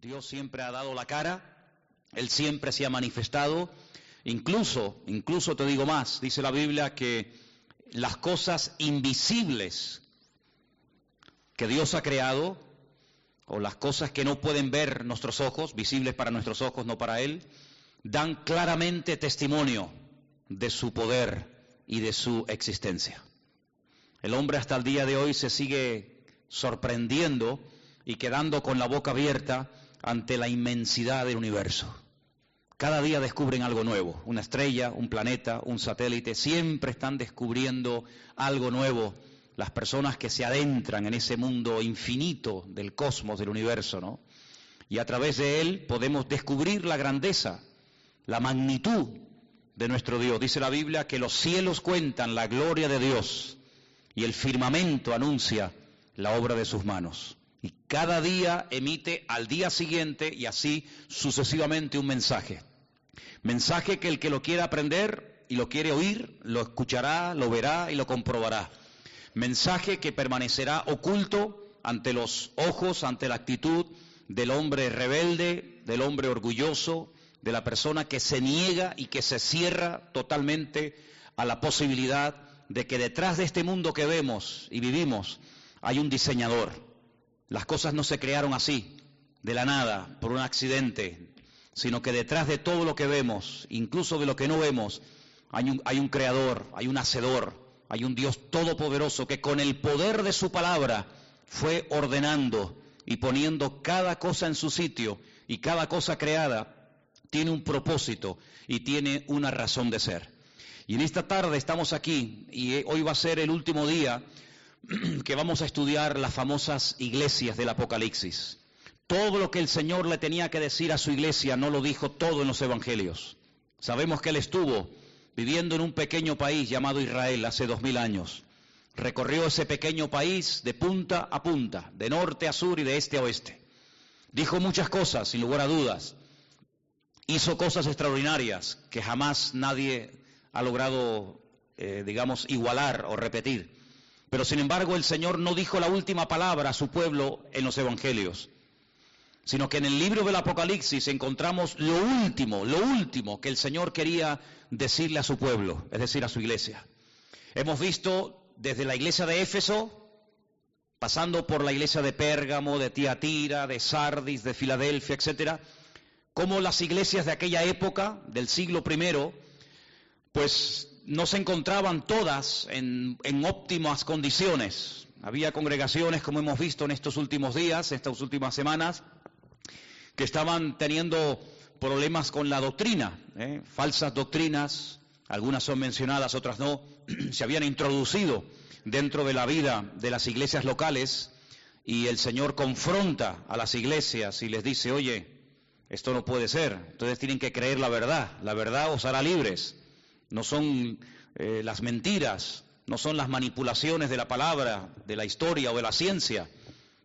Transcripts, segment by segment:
Dios siempre ha dado la cara, Él siempre se ha manifestado, incluso, incluso te digo más, dice la Biblia que las cosas invisibles que Dios ha creado, o las cosas que no pueden ver nuestros ojos, visibles para nuestros ojos, no para Él, dan claramente testimonio de su poder y de su existencia. El hombre hasta el día de hoy se sigue sorprendiendo y quedando con la boca abierta ante la inmensidad del universo. Cada día descubren algo nuevo, una estrella, un planeta, un satélite, siempre están descubriendo algo nuevo las personas que se adentran en ese mundo infinito del cosmos, del universo, ¿no? Y a través de él podemos descubrir la grandeza, la magnitud de nuestro Dios. Dice la Biblia que los cielos cuentan la gloria de Dios y el firmamento anuncia la obra de sus manos. Y cada día emite al día siguiente y así sucesivamente un mensaje. Mensaje que el que lo quiera aprender y lo quiere oír, lo escuchará, lo verá y lo comprobará mensaje que permanecerá oculto ante los ojos, ante la actitud del hombre rebelde, del hombre orgulloso, de la persona que se niega y que se cierra totalmente a la posibilidad de que detrás de este mundo que vemos y vivimos hay un diseñador. Las cosas no se crearon así, de la nada, por un accidente, sino que detrás de todo lo que vemos, incluso de lo que no vemos, hay un, hay un creador, hay un hacedor, hay un Dios todopoderoso que con el poder de su palabra fue ordenando y poniendo cada cosa en su sitio y cada cosa creada tiene un propósito y tiene una razón de ser. Y en esta tarde estamos aquí y hoy va a ser el último día que vamos a estudiar las famosas iglesias del Apocalipsis. Todo lo que el Señor le tenía que decir a su iglesia no lo dijo todo en los evangelios. Sabemos que Él estuvo viviendo en un pequeño país llamado Israel hace dos mil años. Recorrió ese pequeño país de punta a punta, de norte a sur y de este a oeste. Dijo muchas cosas, sin lugar a dudas. Hizo cosas extraordinarias que jamás nadie ha logrado, eh, digamos, igualar o repetir. Pero sin embargo el Señor no dijo la última palabra a su pueblo en los evangelios sino que en el libro del Apocalipsis encontramos lo último, lo último que el Señor quería decirle a su pueblo, es decir, a su iglesia. Hemos visto desde la iglesia de Éfeso, pasando por la iglesia de Pérgamo, de Tiatira, de Sardis, de Filadelfia, etcétera, cómo las iglesias de aquella época, del siglo I, pues no se encontraban todas en, óptimas condiciones. Había congregaciones, como hemos visto en estos últimos días, estas últimas semanas, que estaban teniendo problemas con la doctrina, ¿eh? falsas doctrinas, algunas son mencionadas, otras no, se habían introducido dentro de la vida de las iglesias locales y el Señor confronta a las iglesias y les dice, oye, esto no puede ser, entonces tienen que creer la verdad, la verdad os hará libres, no son eh, las mentiras, no son las manipulaciones de la palabra, de la historia o de la ciencia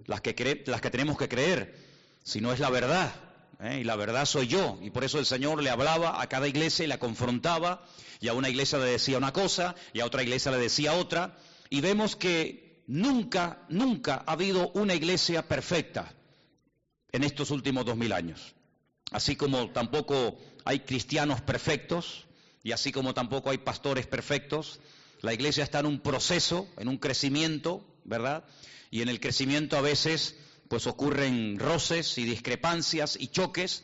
las que, las que tenemos que creer, si no es la verdad. ¿eh? Y la verdad soy yo. Y por eso el Señor le hablaba a cada iglesia y la confrontaba. Y a una iglesia le decía una cosa y a otra iglesia le decía otra. Y vemos que nunca, nunca ha habido una iglesia perfecta en estos últimos dos mil años. Así como tampoco hay cristianos perfectos y así como tampoco hay pastores perfectos, la iglesia está en un proceso, en un crecimiento, ¿verdad? Y en el crecimiento a veces pues ocurren roces y discrepancias y choques,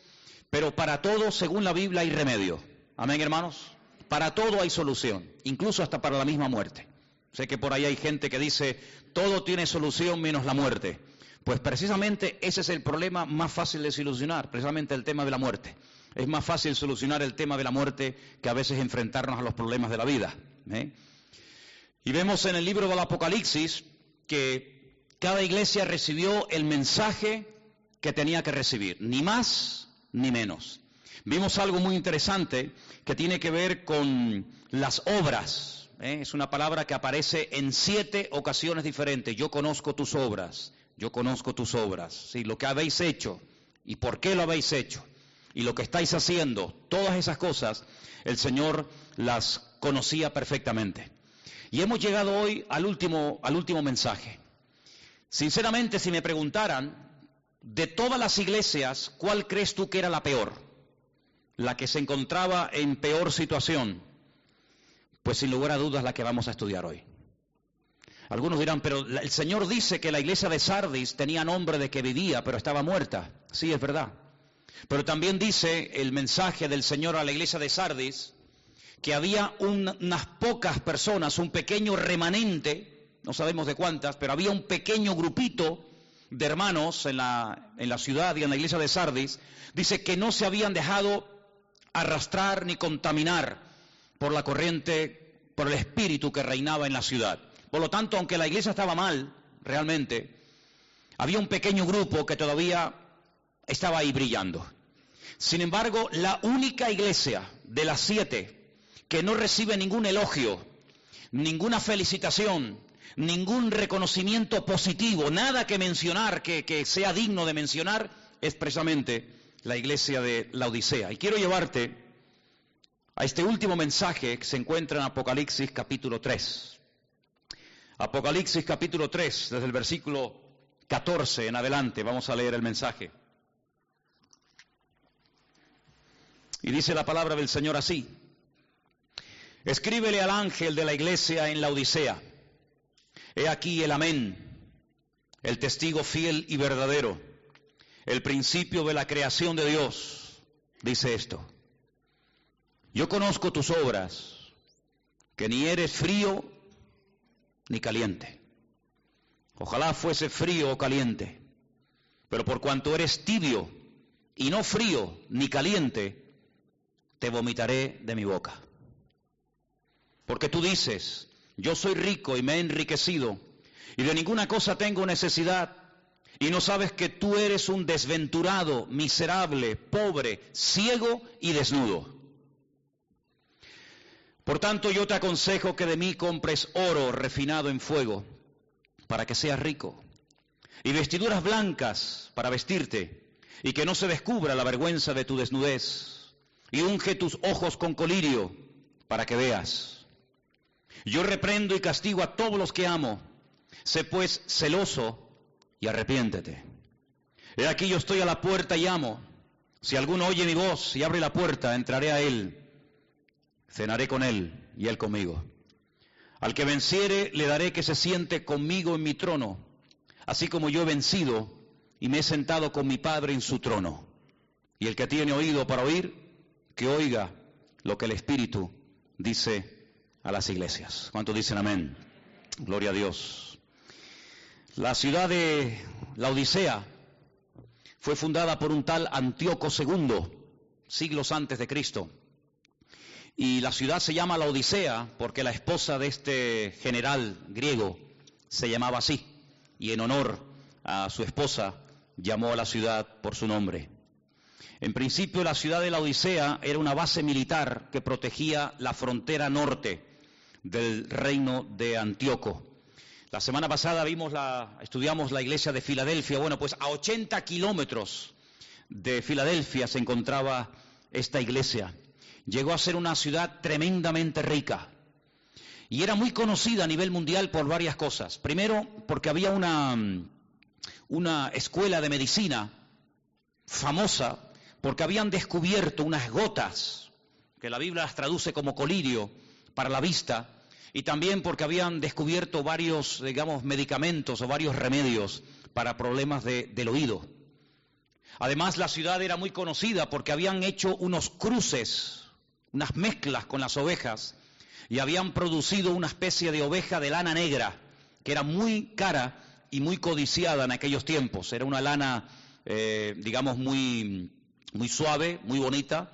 pero para todo, según la Biblia, hay remedio. Amén, hermanos. Para todo hay solución, incluso hasta para la misma muerte. Sé que por ahí hay gente que dice, todo tiene solución menos la muerte. Pues precisamente ese es el problema más fácil de solucionar, precisamente el tema de la muerte. Es más fácil solucionar el tema de la muerte que a veces enfrentarnos a los problemas de la vida. ¿eh? Y vemos en el libro del Apocalipsis que cada iglesia recibió el mensaje que tenía que recibir, ni más ni menos. Vimos algo muy interesante que tiene que ver con las obras. ¿eh? Es una palabra que aparece en siete ocasiones diferentes. Yo conozco tus obras, yo conozco tus obras. ¿sí? Lo que habéis hecho y por qué lo habéis hecho y lo que estáis haciendo, todas esas cosas, el Señor las conocía perfectamente. Y hemos llegado hoy al último, al último mensaje. Sinceramente, si me preguntaran de todas las iglesias, ¿cuál crees tú que era la peor? La que se encontraba en peor situación. Pues sin lugar a dudas la que vamos a estudiar hoy. Algunos dirán, pero el Señor dice que la iglesia de Sardis tenía nombre de que vivía, pero estaba muerta. Sí, es verdad. Pero también dice el mensaje del Señor a la iglesia de Sardis que había unas pocas personas, un pequeño remanente, no sabemos de cuántas, pero había un pequeño grupito de hermanos en la, en la ciudad y en la iglesia de Sardis, dice que no se habían dejado arrastrar ni contaminar por la corriente, por el espíritu que reinaba en la ciudad. Por lo tanto, aunque la iglesia estaba mal, realmente, había un pequeño grupo que todavía estaba ahí brillando. Sin embargo, la única iglesia de las siete que no recibe ningún elogio, ninguna felicitación, ningún reconocimiento positivo, nada que mencionar que, sea digno de mencionar, es precisamente la iglesia de la Odisea. Y quiero llevarte a este último mensaje que se encuentra en Apocalipsis capítulo 3. Apocalipsis capítulo 3, desde el versículo 14 en adelante, vamos a leer el mensaje. Y dice la palabra del Señor así. Escríbele al ángel de la iglesia en la Odisea He aquí el amén, el testigo fiel y verdadero, el principio de la creación de Dios, dice esto. Yo conozco tus obras, que ni eres frío ni caliente. Ojalá fuese frío o caliente, pero por cuanto eres tibio y no frío ni caliente, te vomitaré de mi boca. Porque tú dices, yo soy rico y me he enriquecido y de ninguna cosa tengo necesidad y no sabes que tú eres un desventurado, miserable, pobre, ciego y desnudo. Por tanto yo te aconsejo que de mí compres oro refinado en fuego para que seas rico y vestiduras blancas para vestirte y que no se descubra la vergüenza de tu desnudez y unge tus ojos con colirio para que veas. Yo reprendo y castigo a todos los que amo. Sé pues celoso y arrepiéntete. He aquí yo estoy a la puerta y amo. Si alguno oye mi voz y abre la puerta, entraré a él. Cenaré con él y él conmigo. Al que venciere le daré que se siente conmigo en mi trono, así como yo he vencido y me he sentado con mi Padre en su trono. Y el que tiene oído para oír, que oiga lo que el Espíritu dice a las iglesias. ¿Cuántos dicen amén? Gloria a Dios. La ciudad de la Odisea fue fundada por un tal Antíoco II, siglos antes de Cristo. Y la ciudad se llama la Odisea porque la esposa de este general griego se llamaba así. Y en honor a su esposa llamó a la ciudad por su nombre. En principio la ciudad de la Odisea era una base militar que protegía la frontera norte del reino de Antíoco. La semana pasada vimos la, estudiamos la iglesia de Filadelfia. Bueno, pues a 80 kilómetros de Filadelfia se encontraba esta iglesia. Llegó a ser una ciudad tremendamente rica y era muy conocida a nivel mundial por varias cosas. Primero, porque había una, una escuela de medicina famosa, porque habían descubierto unas gotas, que la Biblia las traduce como colirio, para la vista y también porque habían descubierto varios, digamos, medicamentos o varios remedios para problemas del oído. Además, la ciudad era muy conocida porque habían hecho unos cruces, unas mezclas con las ovejas y habían producido una especie de oveja de lana negra que era muy cara y muy codiciada en aquellos tiempos. Era una lana, eh, digamos, muy, muy suave, muy bonita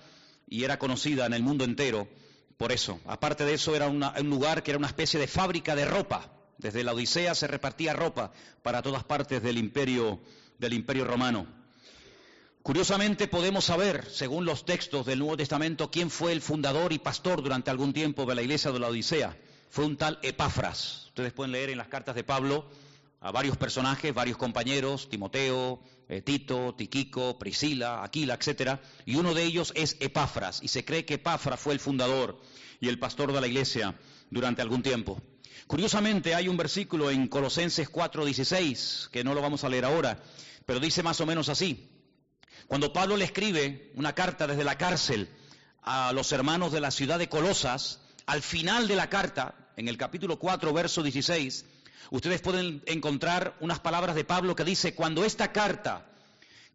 y era conocida en el mundo entero por eso. Aparte de eso, era un lugar que era una especie de fábrica de ropa. Desde la Odisea se repartía ropa para todas partes del imperio, del imperio romano. Curiosamente podemos saber, según los textos del Nuevo Testamento, quién fue el fundador y pastor durante algún tiempo de la iglesia de la Odisea. Fue un tal Epáfras. Ustedes pueden leer en las cartas de Pablo a varios personajes, varios compañeros, Timoteo, eh, Tito, Tiquico, Priscila, Aquila, etcétera, y uno de ellos es Epáfras, y se cree que Epáfras fue el fundador y el pastor de la iglesia durante algún tiempo. Curiosamente hay un versículo en Colosenses 4:16, que no lo vamos a leer ahora, pero dice más o menos así. Cuando Pablo le escribe una carta desde la cárcel a los hermanos de la ciudad de Colosas, al final de la carta, en el capítulo 4, verso 16, ustedes pueden encontrar unas palabras de Pablo que dice, cuando esta carta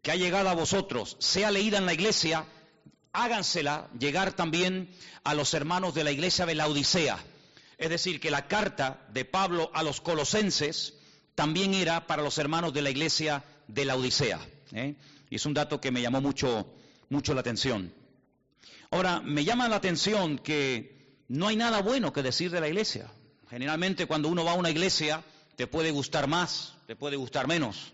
que ha llegado a vosotros sea leída en la iglesia, hágansela llegar también a los hermanos de la iglesia de la Odisea. Es decir, que la carta de Pablo a los colosenses también era para los hermanos de la iglesia de la Odisea. ¿eh? Y es un dato que me llamó mucho, mucho la atención. Ahora, me llama la atención que no hay nada bueno que decir de la iglesia. Generalmente cuando uno va a una iglesia te puede gustar más, te puede gustar menos.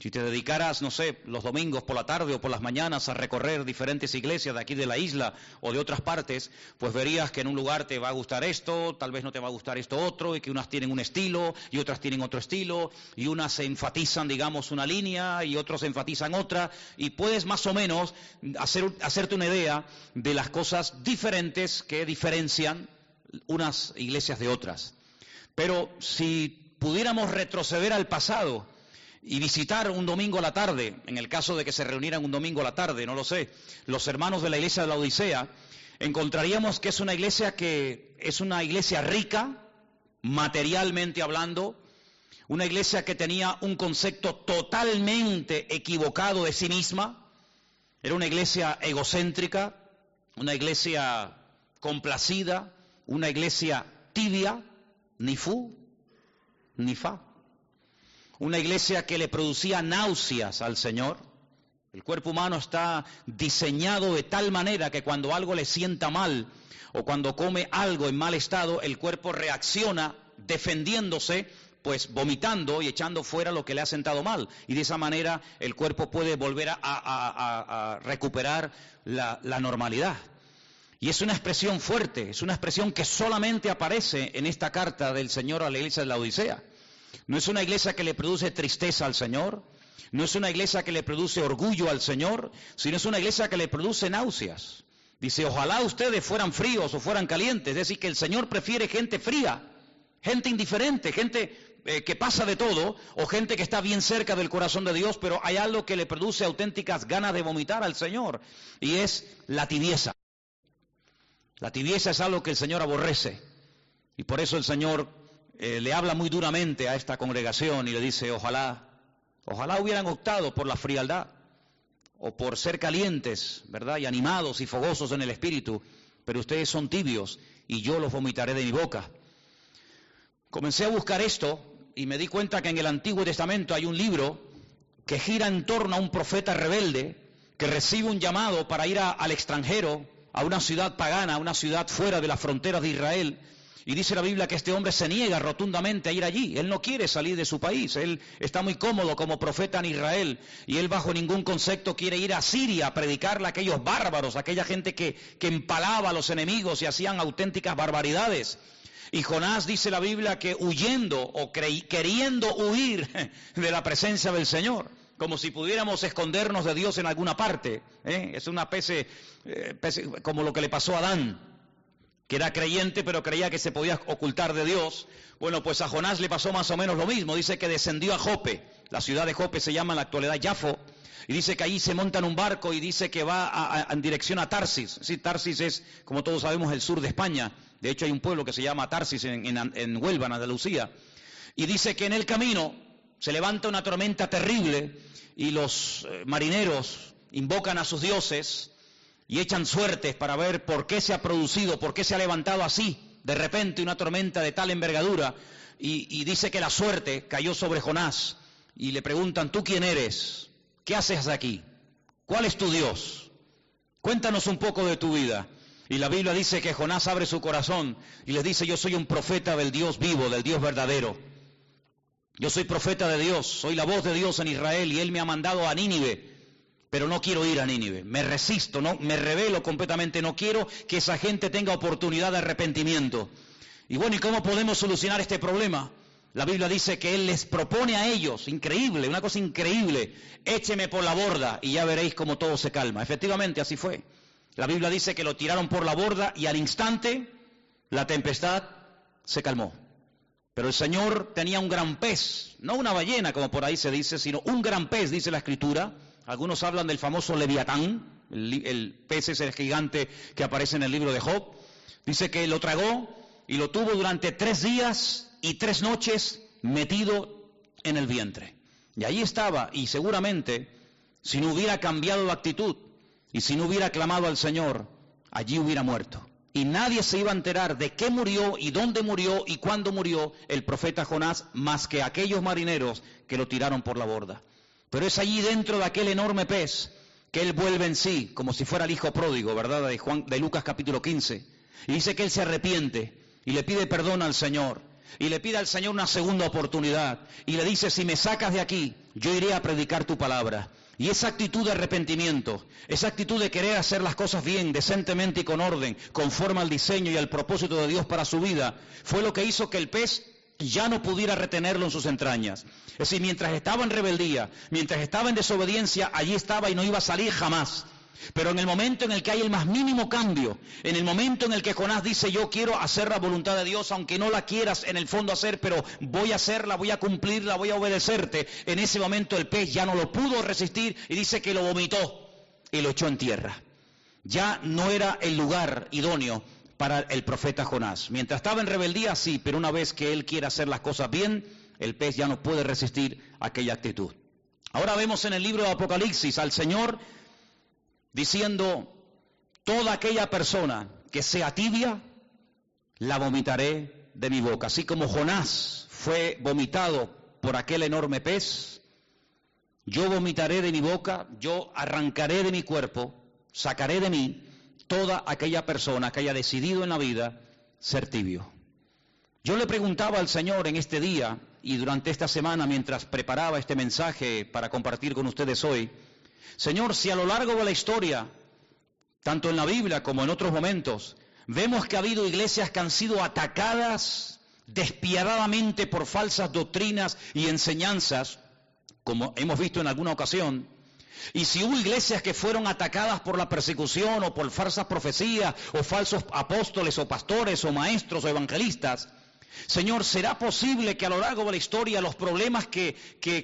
Si te dedicaras, no sé, los domingos por la tarde o por las mañanas a recorrer diferentes iglesias de aquí de la isla o de otras partes, pues verías que en un lugar te va a gustar esto, tal vez no te va a gustar esto otro, y que unas tienen un estilo y otras tienen otro estilo, y unas enfatizan, digamos, una línea y otros enfatizan otra, y puedes más o menos hacer, hacerte una idea de las cosas diferentes que diferencian unas iglesias de otras. Pero si pudiéramos retroceder al pasado, y visitar un domingo a la tarde, en el caso de que se reunieran un domingo a la tarde, no lo sé, los hermanos de la iglesia de la Odisea, encontraríamos que es una iglesia que es una iglesia rica, materialmente hablando, una iglesia que tenía un concepto totalmente equivocado de sí misma, era una iglesia egocéntrica, una iglesia complacida, una iglesia tibia, ni fu, ni fa una iglesia que le producía náuseas al Señor. El cuerpo humano está diseñado de tal manera que cuando algo le sienta mal o cuando come algo en mal estado, el cuerpo reacciona defendiéndose, pues vomitando y echando fuera lo que le ha sentado mal. Y de esa manera el cuerpo puede volver a, recuperar la, normalidad. Y es una expresión fuerte, es una expresión que solamente aparece en esta carta del Señor a la iglesia de la Odisea. No es una iglesia que le produce tristeza al Señor, no es una iglesia que le produce orgullo al Señor, sino es una iglesia que le produce náuseas. Dice, ojalá ustedes fueran fríos o fueran calientes, es decir, que el Señor prefiere gente fría, gente indiferente, gente eh, que pasa de todo, o gente que está bien cerca del corazón de Dios, pero hay algo que le produce auténticas ganas de vomitar al Señor, y es la tibieza. La tibieza es algo que el Señor aborrece, y por eso el Señor eh, le habla muy duramente a esta congregación y le dice, ojalá, ojalá hubieran optado por la frialdad o por ser calientes, ¿verdad? Y animados y fogosos en el espíritu, pero ustedes son tibios y yo los vomitaré de mi boca. Comencé a buscar esto y me di cuenta que en el Antiguo Testamento hay un libro que gira en torno a un profeta rebelde que recibe un llamado para ir al extranjero, a una ciudad pagana, a una ciudad fuera de las fronteras de Israel, y dice la Biblia que este hombre se niega rotundamente a ir allí. Él no quiere salir de su país. Él está muy cómodo como profeta en Israel. Y él bajo ningún concepto quiere ir a Siria a predicarle a aquellos bárbaros, a aquella gente que, que empalaba a los enemigos y hacían auténticas barbaridades. Y Jonás dice la Biblia que huyendo o queriendo huir de la presencia del Señor, como si pudiéramos escondernos de Dios en alguna parte. ¿eh? Es una especie, eh, como lo que le pasó a Adán que era creyente pero creía que se podía ocultar de Dios. Bueno, pues a Jonás le pasó más o menos lo mismo. Dice que descendió a Jope. La ciudad de Jope se llama en la actualidad Jafo. Y dice que allí se monta en un barco y dice que va en dirección a Tarsis. Tarsis es, como todos sabemos, el sur de España. De hecho, hay un pueblo que se llama Tarsis en Huelva, en Andalucía. Y dice que en el camino se levanta una tormenta terrible y los eh, marineros invocan a sus dioses y echan suertes para ver por qué se ha producido, por qué se ha levantado así de repente una tormenta de tal envergadura y, dice que la suerte cayó sobre Jonás y le preguntan, ¿tú quién eres? ¿Qué haces aquí? ¿Cuál es tu Dios? Cuéntanos un poco de tu vida. Y la Biblia dice que Jonás abre su corazón y les dice, yo soy un profeta del Dios vivo, del Dios verdadero. Yo soy profeta de Dios, soy la voz de Dios en Israel y Él me ha mandado a Nínive pero no quiero ir a Nínive. Me resisto, no, me revelo completamente, no quiero que esa gente tenga oportunidad de arrepentimiento. Y bueno, ¿y cómo podemos solucionar este problema? La Biblia dice que Él les propone a ellos, increíble, una cosa increíble, écheme por la borda y ya veréis cómo todo se calma. Efectivamente, así fue. La Biblia dice que lo tiraron por la borda y al instante la tempestad se calmó. Pero el Señor tenía un gran pez, no una ballena como por ahí se dice, sino un gran pez, dice la Escritura. Algunos hablan del famoso Leviatán, el, pez es el gigante que aparece en el libro de Job. Dice que lo tragó y lo tuvo durante tres días y tres noches metido en el vientre. Y ahí estaba, y seguramente, si no hubiera cambiado de actitud y si no hubiera clamado al Señor, allí hubiera muerto. Y nadie se iba a enterar de qué murió y dónde murió y cuándo murió el profeta Jonás, más que aquellos marineros que lo tiraron por la borda. Pero es allí dentro de aquel enorme pez que él vuelve en sí, como si fuera el hijo pródigo, ¿verdad? De, Juan, de Lucas capítulo 15. Y dice que él se arrepiente y le pide perdón al Señor. Y le pide al Señor una segunda oportunidad. Y le dice, si me sacas de aquí, yo iré a predicar tu palabra. Y esa actitud de arrepentimiento, esa actitud de querer hacer las cosas bien, decentemente y con orden, conforme al diseño y al propósito de Dios para su vida, fue lo que hizo que el pez ya no pudiera retenerlo en sus entrañas. Es decir, mientras estaba en rebeldía, mientras estaba en desobediencia, allí estaba y no iba a salir jamás. Pero en el momento en el que hay el más mínimo cambio, en el momento en el que Jonás dice yo quiero hacer la voluntad de Dios, aunque no la quieras en el fondo hacer, pero voy a hacerla, voy a cumplirla, voy a obedecerte, en ese momento el pez ya no lo pudo resistir y dice que lo vomitó y lo echó en tierra. Ya no era el lugar idóneo para el profeta Jonás. Mientras estaba en rebeldía, sí, pero una vez que él quiere hacer las cosas bien, el pez ya no puede resistir aquella actitud. Ahora vemos en el libro de Apocalipsis al Señor diciendo, toda aquella persona que sea tibia, la vomitaré de mi boca. Así como Jonás fue vomitado por aquel enorme pez, yo vomitaré de mi boca, yo arrancaré de mi cuerpo, sacaré de mí toda aquella persona que haya decidido en la vida ser tibio. Yo le preguntaba al Señor en este día y durante esta semana mientras preparaba este mensaje para compartir con ustedes hoy, Señor, si a lo largo de la historia, tanto en la Biblia como en otros momentos, vemos que ha habido iglesias que han sido atacadas despiadadamente por falsas doctrinas y enseñanzas, como hemos visto en alguna ocasión, y si hubo iglesias que fueron atacadas por la persecución o por falsas profecías o falsos apóstoles o pastores o maestros o evangelistas, Señor, ¿será posible que a lo largo de la historia los problemas que,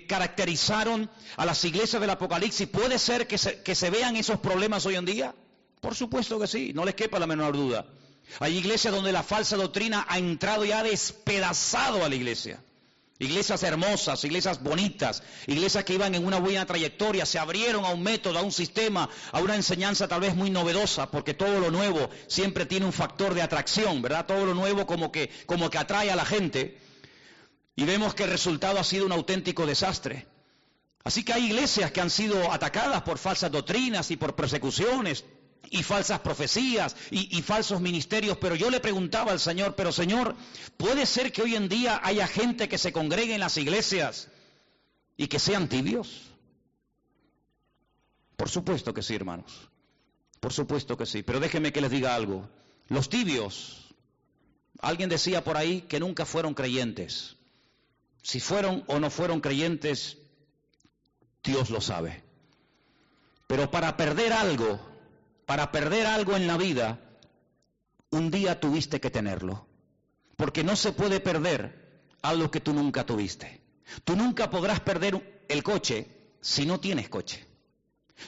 caracterizaron a las iglesias del Apocalipsis, puede ser que se, que se vean esos problemas hoy en día? Por supuesto que sí, no les quepa la menor duda. Hay iglesias donde la falsa doctrina ha entrado y ha despedazado a la iglesia. Iglesias hermosas, iglesias bonitas, iglesias que iban en una buena trayectoria, se abrieron a un método, a un sistema, a una enseñanza tal vez muy novedosa, porque todo lo nuevo siempre tiene un factor de atracción, ¿verdad? Todo lo nuevo como que, como que atrae a la gente. Y vemos que el resultado ha sido un auténtico desastre. Así que hay iglesias que han sido atacadas por falsas doctrinas y por persecuciones, y falsas profecías y, falsos ministerios, pero yo le preguntaba al Señor, pero Señor, ¿puede ser que hoy en día haya gente que se congregue en las iglesias y que sean tibios? Por supuesto que sí, hermanos. Por supuesto que sí. Pero déjenme que les diga algo. Los tibios, alguien decía por ahí que nunca fueron creyentes. Si fueron o no fueron creyentes, Dios lo sabe. Pero para perder algo, para perder algo en la vida, un día tuviste que tenerlo. Porque no se puede perder algo que tú nunca tuviste. Tú nunca podrás perder el coche si no tienes coche.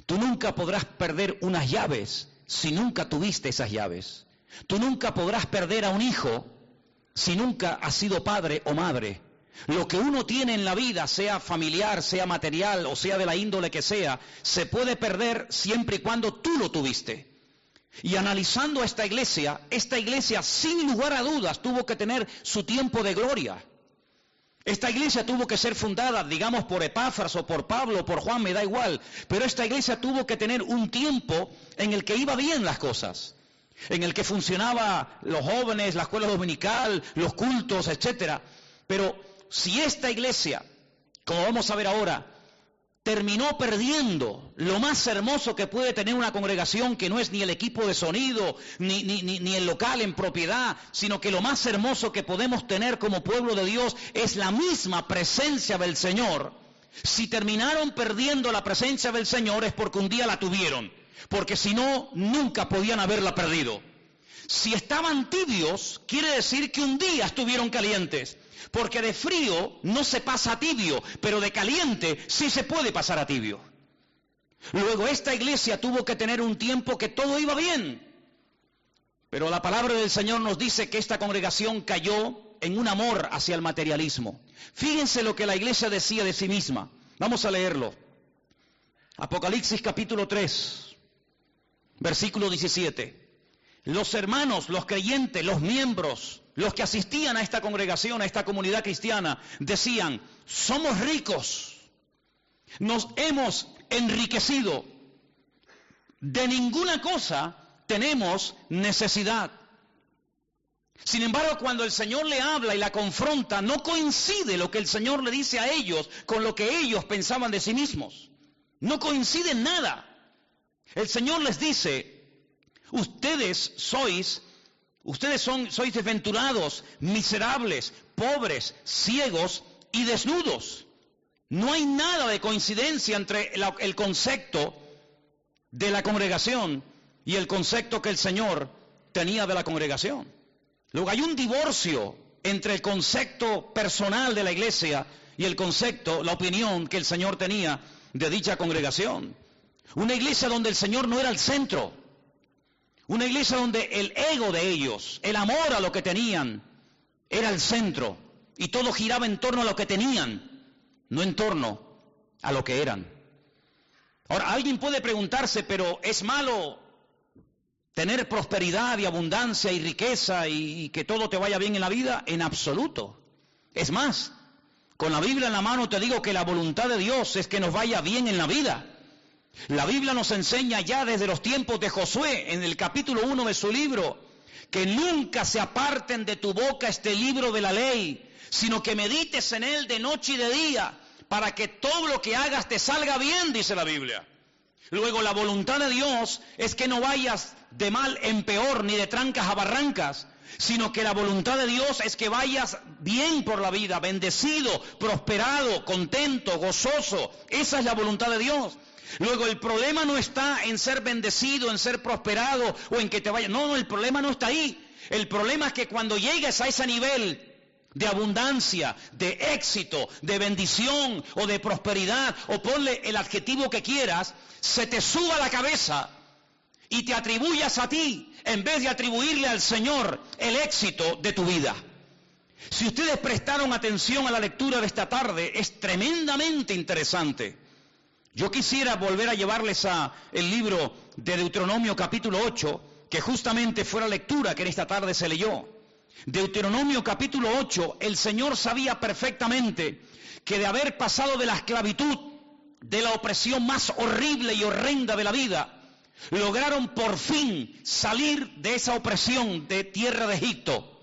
Tú nunca podrás perder unas llaves si nunca tuviste esas llaves. Tú nunca podrás perder a un hijo si nunca has sido padre o madre. Lo que uno tiene en la vida, sea familiar, sea material o sea de la índole que sea, se puede perder siempre y cuando tú lo tuviste. Y analizando esta iglesia, esta iglesia sin lugar a dudas tuvo que tener su tiempo de gloria. Esta iglesia tuvo que ser fundada, digamos, por Epáfras o por Pablo o por Juan, me da igual, pero esta iglesia tuvo que tener un tiempo en el que iba bien las cosas, en el que funcionaba los jóvenes, la escuela dominical, los cultos, etcétera. Pero si esta iglesia, como vamos a ver ahora, terminó perdiendo lo más hermoso que puede tener una congregación, que no es ni el equipo de sonido, ni, ni, el local en propiedad, sino que lo más hermoso que podemos tener como pueblo de Dios es la misma presencia del Señor. Si terminaron perdiendo la presencia del Señor es porque un día la tuvieron, porque si no, nunca podían haberla perdido. Si estaban tibios, quiere decir que un día estuvieron calientes. Porque de frío no se pasa a tibio, pero de caliente sí se puede pasar a tibio. Luego esta iglesia tuvo que tener un tiempo que todo iba bien. Pero la palabra del Señor nos dice que esta congregación cayó en un amor hacia el materialismo. Fíjense lo que la iglesia decía de sí misma. Vamos a leerlo. Apocalipsis capítulo 3, versículo 17. Los hermanos, los creyentes, los miembros, los que asistían a esta congregación, a esta comunidad cristiana, decían, somos ricos, nos hemos enriquecido, de ninguna cosa tenemos necesidad. Sin embargo, cuando el Señor le habla y la confronta, no coincide lo que el Señor le dice a ellos con lo que ellos pensaban de sí mismos. No coincide nada. El Señor les dice, ustedes sois, ustedes son, sois desventurados, miserables, pobres, ciegos y desnudos. No hay nada de coincidencia entre el concepto de la congregación y el concepto que el Señor tenía de la congregación. Luego hay un divorcio entre el concepto personal de la iglesia y el concepto, la opinión que el Señor tenía de dicha congregación. Una iglesia donde el Señor no era el centro. Una iglesia donde el ego de ellos, el amor a lo que tenían, era el centro. Y todo giraba en torno a lo que tenían, no en torno a lo que eran. Ahora, alguien puede preguntarse, pero ¿es malo tener prosperidad y abundancia y riqueza y, que todo te vaya bien en la vida, en absoluto. Es más, con la Biblia en la mano te digo que la voluntad de Dios es que nos vaya bien en la vida. La Biblia nos enseña ya desde los tiempos de Josué, en el capítulo 1 de su libro, que nunca se aparten de tu boca este libro de la ley, sino que medites en él de noche y de día, para que todo lo que hagas te salga bien, dice la Biblia. Luego la voluntad de Dios es que no vayas de mal en peor ni de trancas a barrancas, sino que la voluntad de Dios es que vayas bien por la vida, bendecido, prosperado, contento, gozoso. Esa es la voluntad de Dios. Luego el problema no está en ser bendecido, en ser prosperado o en que te vaya. No, no, el problema no está ahí. El problema es que cuando llegues a ese nivel de abundancia, de éxito, de bendición o de prosperidad, o ponle el adjetivo que quieras, se te suba la cabeza y te atribuyas a ti en vez de atribuirle al Señor el éxito de tu vida. Si ustedes prestaron atención a la lectura de esta tarde, es tremendamente interesante. Yo quisiera volver a llevarles a el libro de Deuteronomio capítulo 8, que justamente fue la lectura que en esta tarde se leyó. Deuteronomio capítulo 8, el Señor sabía perfectamente que de haber pasado de la esclavitud, de la opresión más horrible y horrenda de la vida, lograron por fin salir de esa opresión de tierra de Egipto,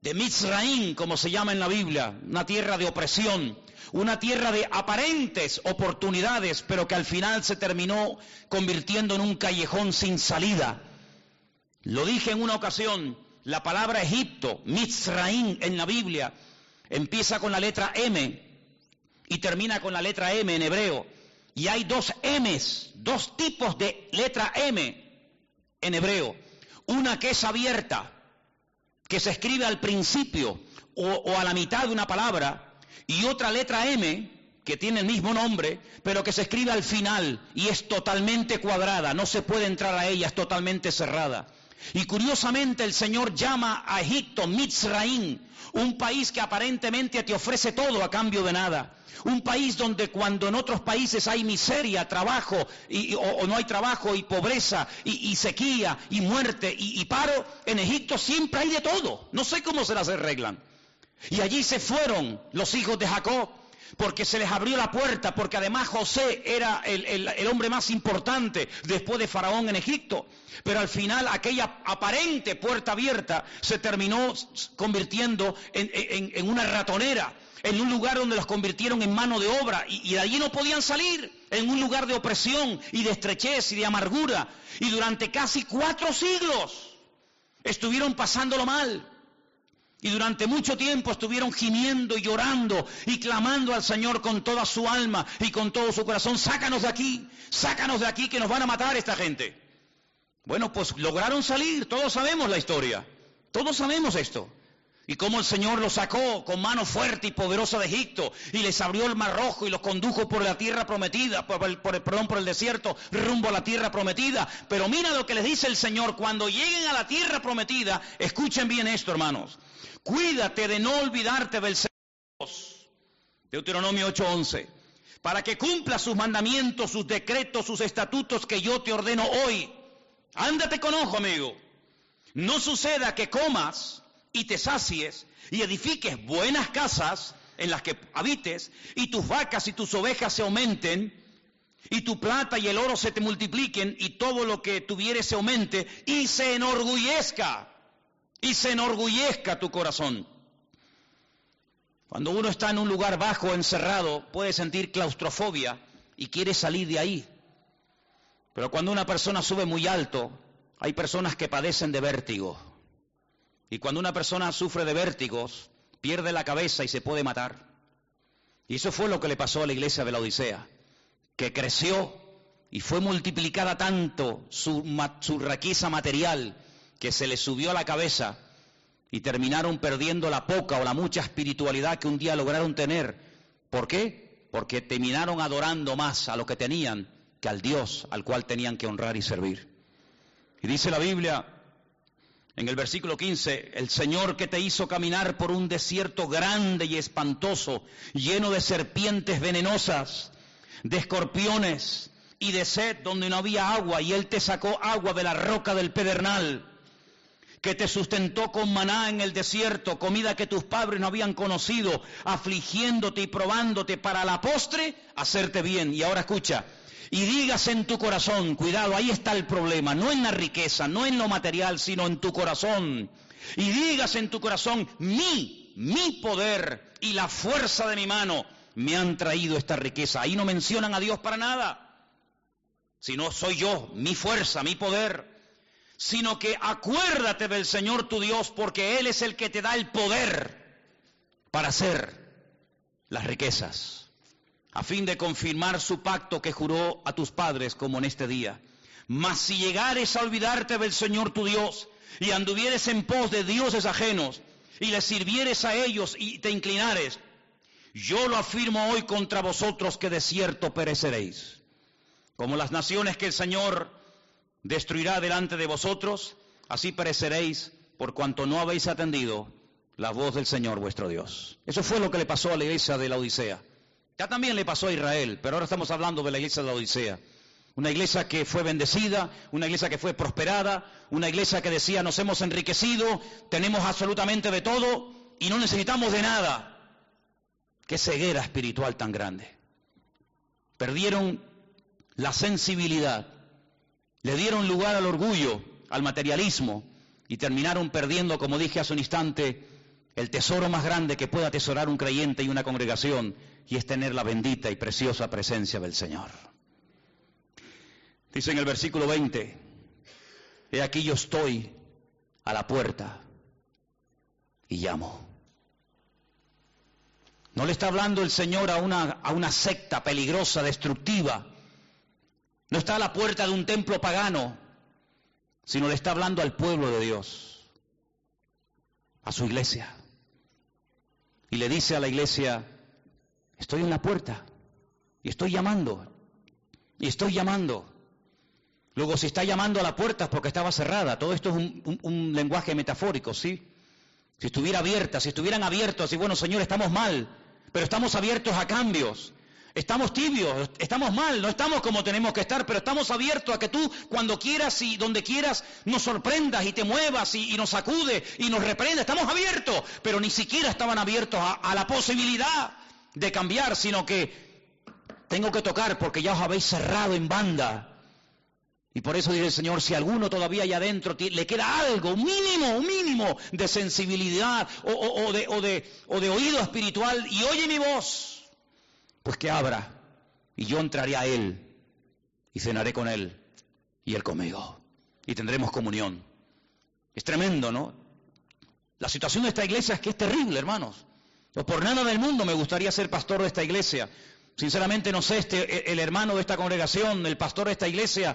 de Mizraim, como se llama en la Biblia, una tierra de opresión, una tierra de aparentes oportunidades, pero que al final se terminó convirtiendo en un callejón sin salida. Lo dije en una ocasión, la palabra Egipto, Mizraim en la Biblia, empieza con la letra M y termina con la letra M en hebreo. Y hay dos M's, dos tipos de letra M en hebreo. Una que es abierta, que se escribe al principio o, a la mitad de una palabra, y otra letra M que tiene el mismo nombre, pero que se escribe al final y es totalmente cuadrada, no se puede entrar a ella, es totalmente cerrada. Y curiosamente el Señor llama a Egipto Mitzraim, un país que aparentemente te ofrece todo a cambio de nada. Un país donde cuando en otros países hay miseria, trabajo, y, o, no hay trabajo, y pobreza, y, sequía, y muerte, y, paro, en Egipto siempre hay de todo. No sé cómo se las arreglan. Y allí se fueron los hijos de Jacob porque se les abrió la puerta, porque además José era el, hombre más importante después de Faraón en Egipto. Pero al final aquella aparente puerta abierta se terminó convirtiendo en, una ratonera, en un lugar donde los convirtieron en mano de obra y, y de allí no podían salir, en un lugar de opresión y de estrechez y de amargura. Y durante casi cuatro siglos estuvieron pasándolo mal. Y durante mucho tiempo estuvieron gimiendo y llorando y clamando al Señor con toda su alma y con todo su corazón, sácanos de aquí, sácanos de aquí que nos van a matar esta gente. Bueno, pues lograron salir, todos sabemos la historia, todos sabemos esto. Y cómo el Señor los sacó con mano fuerte y poderosa de Egipto y les abrió el mar rojo y los condujo por la tierra prometida, por el, perdón, por el desierto, rumbo a la tierra prometida. Pero mira lo que les dice el Señor, cuando lleguen a la tierra prometida, escuchen bien esto, hermanos. Cuídate de no olvidarte del Señor. Deuteronomio 8:11. Para que cumpla sus mandamientos, sus decretos, sus estatutos que yo te ordeno hoy. Ándate con ojo, amigo. No suceda que comas y te sacies y edifiques buenas casas en las que habites y tus vacas y tus ovejas se aumenten y tu plata y el oro se te multipliquen y todo lo que tuvieres se aumente y se enorgullezca y se enorgullezca tu corazón. Cuando uno está en un lugar bajo, encerrado, puede sentir claustrofobia y quiere salir de ahí. Pero cuando una persona sube muy alto, hay personas que padecen de vértigo. Y cuando una persona sufre de vértigos, pierde la cabeza y se puede matar. Y eso fue lo que le pasó a la iglesia de la Odisea, que creció y fue multiplicada tanto su, su riqueza material que se le subió a la cabeza y terminaron perdiendo la poca o la mucha espiritualidad que un día lograron tener. ¿Por qué? Porque terminaron adorando más a lo que tenían que al Dios al cual tenían que honrar y servir. Y dice la Biblia en el versículo 15, el Señor que te hizo caminar por un desierto grande y espantoso, lleno de serpientes venenosas, de escorpiones y de sed donde no había agua, y Él te sacó agua de la roca del pedernal, que te sustentó con maná en el desierto, comida que tus padres no habían conocido, afligiéndote y probándote para la postre, hacerte bien. Y ahora escucha, y digas en tu corazón, cuidado, ahí está el problema, no en la riqueza, no en lo material, sino en tu corazón. Y digas en tu corazón, mi, mi poder y la fuerza de mi mano me han traído esta riqueza. Ahí no mencionan a Dios para nada, sino soy yo, mi fuerza, mi poder. Sino que acuérdate del Señor tu Dios porque Él es el que te da el poder para hacer las riquezas a fin de confirmar su pacto que juró a tus padres como en este día. Mas si llegares a olvidarte del Señor tu Dios y anduvieres en pos de dioses ajenos y les sirvieres a ellos y te inclinares, yo lo afirmo hoy contra vosotros que de cierto pereceréis. Como las naciones que el Señor destruirá delante de vosotros, así pereceréis por cuanto no habéis atendido la voz del Señor vuestro Dios. Eso fue lo que le pasó a la iglesia de la Odisea. Ya también le pasó a Israel, pero ahora estamos hablando de la iglesia de la Odisea. Una iglesia que fue bendecida, una iglesia que fue prosperada, una iglesia que decía nos hemos enriquecido, tenemos absolutamente de todo y no necesitamos de nada. Qué ceguera espiritual tan grande. Perdieron la sensibilidad, le dieron lugar al orgullo, al materialismo y terminaron perdiendo, como dije hace un instante, el tesoro más grande que pueda atesorar un creyente y una congregación, y es tener la bendita y preciosa presencia del Señor. Dice en el versículo 20, he aquí yo estoy a la puerta y llamo. No le está hablando el Señor a una, a una secta peligrosa, destructiva. No está a la puerta de un templo pagano, sino le está hablando al pueblo de Dios, a su iglesia. Y le dice a la iglesia, Estoy en la puerta y estoy llamando. Y estoy llamando. Luego, si está llamando a la puerta es porque estaba cerrada. Todo esto es un, lenguaje metafórico, ¿sí? Si estuviera abierta, si estuvieran abiertos, y bueno, Señor, estamos mal, pero estamos abiertos a cambios. Estamos tibios, estamos mal, no estamos como tenemos que estar, pero estamos abiertos a que tú cuando quieras y donde quieras nos sorprendas y te muevas y, nos sacude y nos reprenda. Estamos abiertos, pero ni siquiera estaban abiertos a la posibilidad de cambiar, sino que tengo que tocar porque ya os habéis cerrado en banda. Y por eso dice el Señor, si alguno todavía allá adentro le queda algo, mínimo, mínimo de sensibilidad o de oído espiritual y oye mi voz, pues que abra y yo entraré a Él y cenaré con Él y Él conmigo y tendremos comunión. Es tremendo, ¿no? La situación de esta iglesia es que es terrible, hermanos. No por nada del mundo me gustaría ser pastor de esta iglesia. Sinceramente no sé, este, el hermano de esta congregación, el pastor de esta iglesia,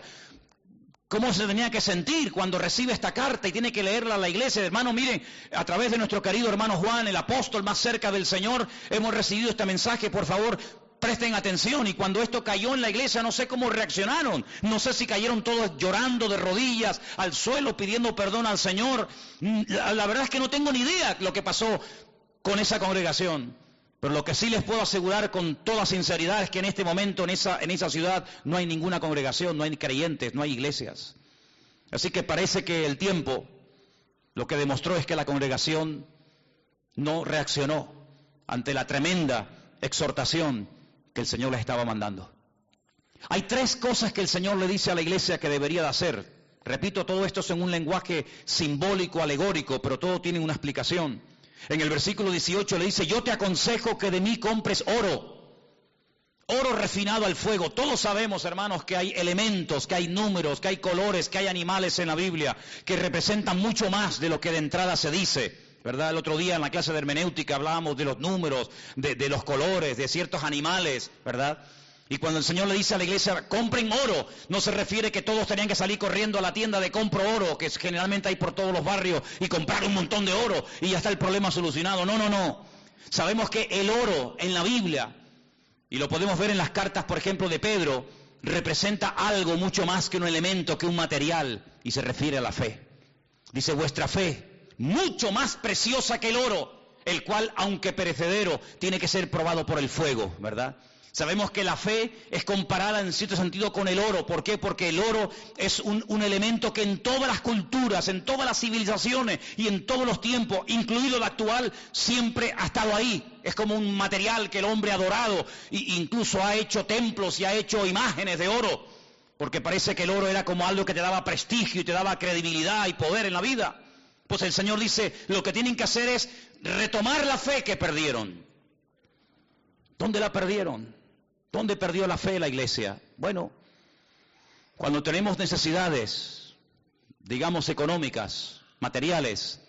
¿Cómo se tenía que sentir cuando recibe esta carta y tiene que leerla a la iglesia? Hermano, miren, a través de nuestro querido hermano Juan, el apóstol más cerca del Señor, hemos recibido este mensaje. Por favor, presten atención. Y cuando esto cayó en la iglesia, no sé cómo reaccionaron. No sé si cayeron todos llorando de rodillas al suelo, pidiendo perdón al Señor. La, la verdad es que no tengo ni idea lo que pasó con esa congregación. Pero lo que sí les puedo asegurar con toda sinceridad es que en este momento en esa, en esa ciudad no hay ninguna congregación, no hay creyentes, no hay iglesias. Así que parece que el tiempo lo que demostró es que la congregación no reaccionó ante la tremenda exhortación que el Señor les estaba mandando. Hay tres cosas que el Señor le dice a la iglesia que debería de hacer. Repito, todo esto es en un lenguaje simbólico, alegórico, pero todo tiene una explicación. En el versículo 18 le dice, yo te aconsejo que de mí compres oro, oro refinado al fuego. Todos sabemos, hermanos, que hay elementos, que hay números, que hay colores, que hay animales en la Biblia que representan mucho más de lo que de entrada se dice. ¿Verdad? El otro día en la clase de hermenéutica hablábamos de los números, de, los colores, de ciertos animales, ¿verdad? Y cuando el Señor le dice a la iglesia, compren oro, no se refiere que todos tenían que salir corriendo a la tienda de compro oro, que generalmente hay por todos los barrios, y comprar un montón de oro y ya está el problema solucionado. No, no, no. Sabemos que el oro en la Biblia, y lo podemos ver en las cartas, por ejemplo, de Pedro, representa algo mucho más que un elemento, que un material, y se refiere a la fe. Dice, vuestra fe, mucho más preciosa que el oro, el cual, aunque perecedero, tiene que ser probado por el fuego, ¿verdad? Sabemos que la fe es comparada en cierto sentido con el oro. ¿Por qué? Porque el oro es un, elemento que en todas las culturas, en todas las civilizaciones y en todos los tiempos, incluido el actual, siempre ha estado ahí. Es como un material que el hombre ha adorado e incluso ha hecho templos y ha hecho imágenes de oro. Porque parece que el oro era como algo que te daba prestigio y te daba credibilidad y poder en la vida. Pues el Señor dice, lo que tienen que hacer es retomar la fe que perdieron. ¿Dónde la perdieron? ¿Dónde perdió la fe la iglesia? Bueno, cuando tenemos necesidades, digamos económicas, materiales,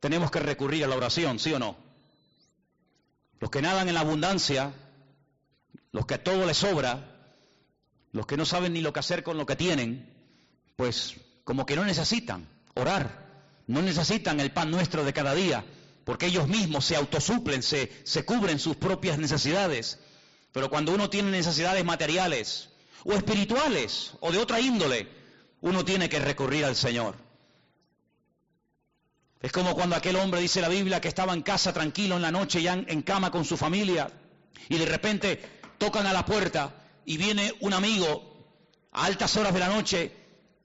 tenemos que recurrir a la oración, ¿sí o no? Los que nadan en la abundancia, los que a todo les sobra, los que no saben ni lo que hacer con lo que tienen, pues como que no necesitan orar, no necesitan el pan nuestro de cada día, porque ellos mismos se autosuplen, se, se cubren sus propias necesidades. Pero cuando uno tiene necesidades materiales o espirituales o de otra índole, uno tiene que recurrir al Señor. Es como cuando aquel hombre dice la Biblia que estaba en casa tranquilo en la noche, ya en cama con su familia, y de repente tocan a la puerta y viene un amigo a altas horas de la noche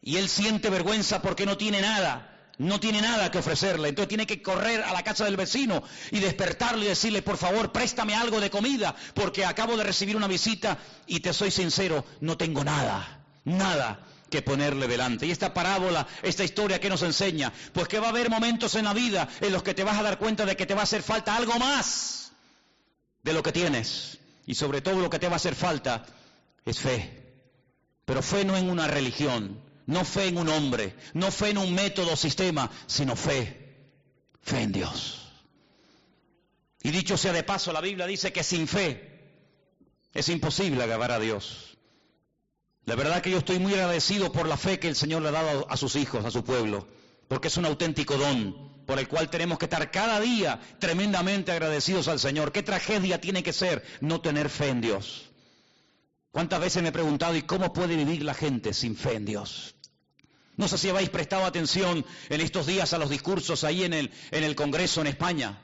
y él siente vergüenza porque no tiene nada no tiene nada que ofrecerle, entonces tiene que correr a la casa del vecino y despertarle y decirle, por favor, préstame algo de comida, porque acabo de recibir una visita y te soy sincero, no tengo nada, nada que ponerle delante. Y esta parábola, esta historia que nos enseña, pues que va a haber momentos en la vida en los que te vas a dar cuenta de que te va a hacer falta algo más de lo que tienes. Y sobre todo lo que te va a hacer falta es fe. Pero fe no en una religión, no fe en un hombre, no fe en un método o sistema, sino fe, fe en Dios. Y dicho sea de paso, la Biblia dice que sin fe es imposible acabar a Dios. La verdad que yo estoy muy agradecido por la fe que el Señor le ha dado a sus hijos, a su pueblo, porque es un auténtico don por el cual tenemos que estar cada día tremendamente agradecidos al Señor. ¿Qué tragedia tiene que ser no tener fe en Dios? ¿Cuántas veces me he preguntado, ¿y cómo puede vivir la gente sin fe en Dios? No sé si habéis prestado atención en estos días a los discursos ahí en el, en el Congreso en España.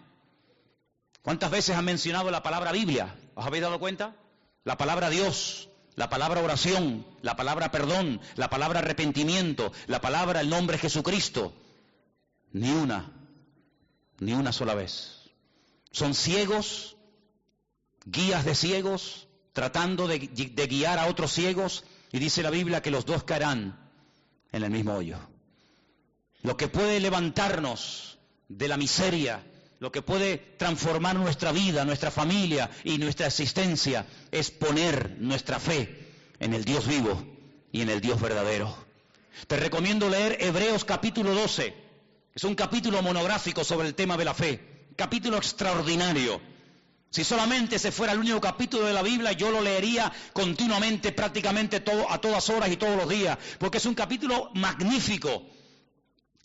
¿Cuántas veces han mencionado la palabra Biblia? ¿Os habéis dado cuenta? La palabra Dios, la palabra oración, la palabra perdón, la palabra arrepentimiento, la palabra el nombre Jesucristo. Ni una, ni una sola vez. Son ciegos, guías de ciegos, tratando de, guiar a otros ciegos y dice la Biblia que los dos caerán en el mismo hoyo. Lo que puede levantarnos de la miseria, lo que puede transformar nuestra vida, nuestra familia y nuestra existencia es poner nuestra fe en el Dios vivo y en el Dios verdadero. Te recomiendo leer Hebreos capítulo 12. Es un capítulo monográfico sobre el tema de la fe. Capítulo extraordinario Si solamente ese fuera el único capítulo de la Biblia, yo lo leería continuamente, prácticamente todo, a todas horas y todos los días, porque es un capítulo magnífico.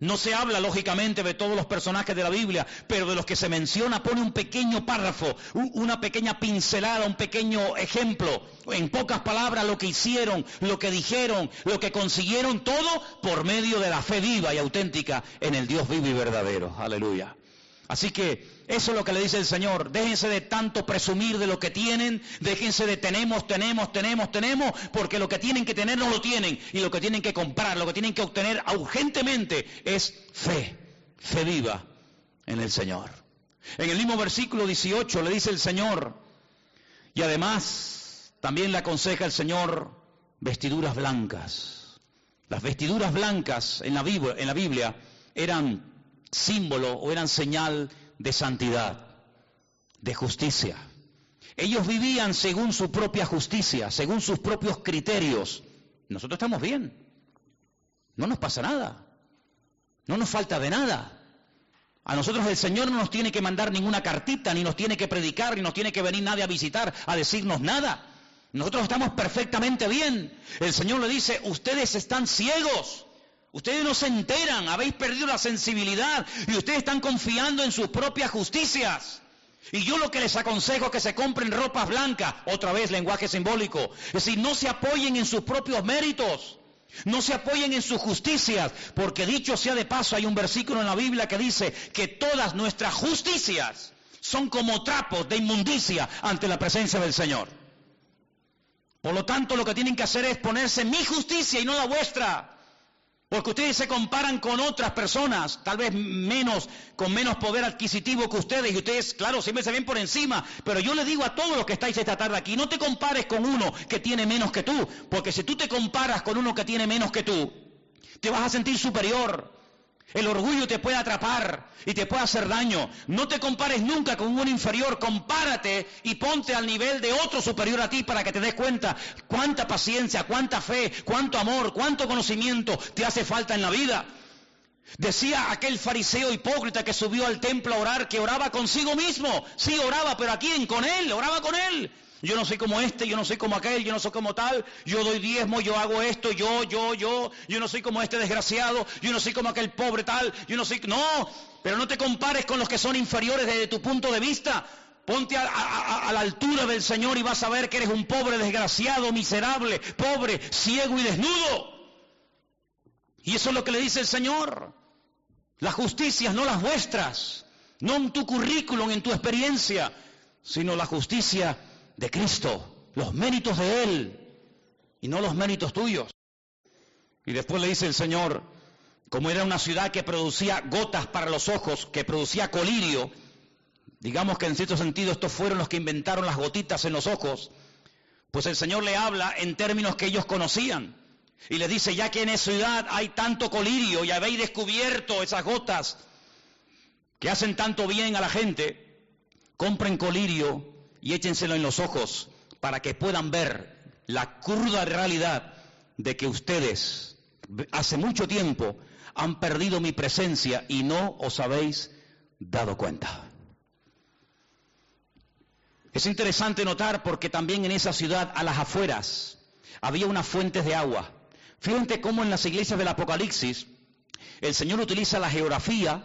No se habla, lógicamente, de todos los personajes de la Biblia, pero de los que se menciona pone un pequeño párrafo, una pequeña pincelada, un pequeño ejemplo. En pocas palabras, lo que hicieron, lo que dijeron, lo que consiguieron, todo por medio de la fe viva y auténtica en el Dios vivo y verdadero. Aleluya. Así que eso es lo que le dice el Señor. Déjense de tanto presumir de lo que tienen, déjense de tenemos, tenemos, tenemos, tenemos, porque lo que tienen que tener no lo tienen y lo que tienen que comprar, lo que tienen que obtener urgentemente es fe, fe viva en el Señor. En el mismo versículo 18 le dice el Señor, y además también le aconseja el Señor vestiduras blancas. Las vestiduras blancas en la Biblia, en la Biblia eran símbolo o eran señal de santidad, de justicia. Ellos vivían según su propia justicia, según sus propios criterios. Nosotros estamos bien. No nos pasa nada. No nos falta de nada. A nosotros el Señor no nos tiene que mandar ninguna cartita, ni nos tiene que predicar, ni nos tiene que venir nadie a visitar, a decirnos nada. Nosotros estamos perfectamente bien. El Señor le dice, ustedes están ciegos. Ustedes no se enteran, habéis perdido la sensibilidad y ustedes están confiando en sus propias justicias. Y yo lo que les aconsejo es que se compren ropas blancas, otra vez lenguaje simbólico. Es decir, no se apoyen en sus propios méritos, no se apoyen en sus justicias, porque dicho sea de paso, hay un versículo en la Biblia que dice que todas nuestras justicias son como trapos de inmundicia ante la presencia del Señor. Por lo tanto, lo que tienen que hacer es ponerse mi justicia y no la vuestra. Porque ustedes se comparan con otras personas, tal vez menos, con menos poder adquisitivo que ustedes, y ustedes, claro, siempre se ven por encima. Pero yo les digo a todos los que estáis esta tarde aquí, no te compares con uno que tiene menos que tú, porque si tú te comparas con uno que tiene menos que tú, te vas a sentir superior. El orgullo te puede atrapar y te puede hacer daño. No te compares nunca con un inferior, compárate y ponte al nivel de otro superior a ti para que te des cuenta cuánta paciencia, cuánta fe, cuánto amor, cuánto conocimiento te hace falta en la vida. Decía aquel fariseo hipócrita que subió al templo a orar que oraba consigo mismo. Sí, oraba, pero ¿a quién? Con él, oraba con él. Yo no soy como este, yo no soy como aquel, yo no soy como tal, yo doy diezmo, yo hago esto, yo, yo, yo, yo no soy como este desgraciado, yo no soy como aquel pobre tal, yo no soy... No, pero no te compares con los que son inferiores desde tu punto de vista. Ponte a, la altura del Señor y vas a ver que eres un pobre, desgraciado, miserable, pobre, ciego y desnudo. Y eso es lo que le dice el Señor. Las justicias, no las vuestras, no en tu currículum, en tu experiencia, sino la justicia de Cristo, los méritos de Él y no los méritos tuyos. Y después le dice el Señor, como era una ciudad que producía gotas para los ojos, que producía colirio, digamos que en cierto sentido estos fueron los que inventaron las gotitas en los ojos, pues el Señor le habla en términos que ellos conocían. Y le dice, ya que en esa ciudad hay tanto colirio y habéis descubierto esas gotas que hacen tanto bien a la gente, compren colirio y échenselo en los ojos para que puedan ver la cruda realidad de que ustedes hace mucho tiempo han perdido mi presencia y no os habéis dado cuenta. Es interesante notar porque también en esa ciudad, a las afueras, había unas fuentes de agua. Fíjense cómo en las iglesias del Apocalipsis el Señor utiliza la geografía,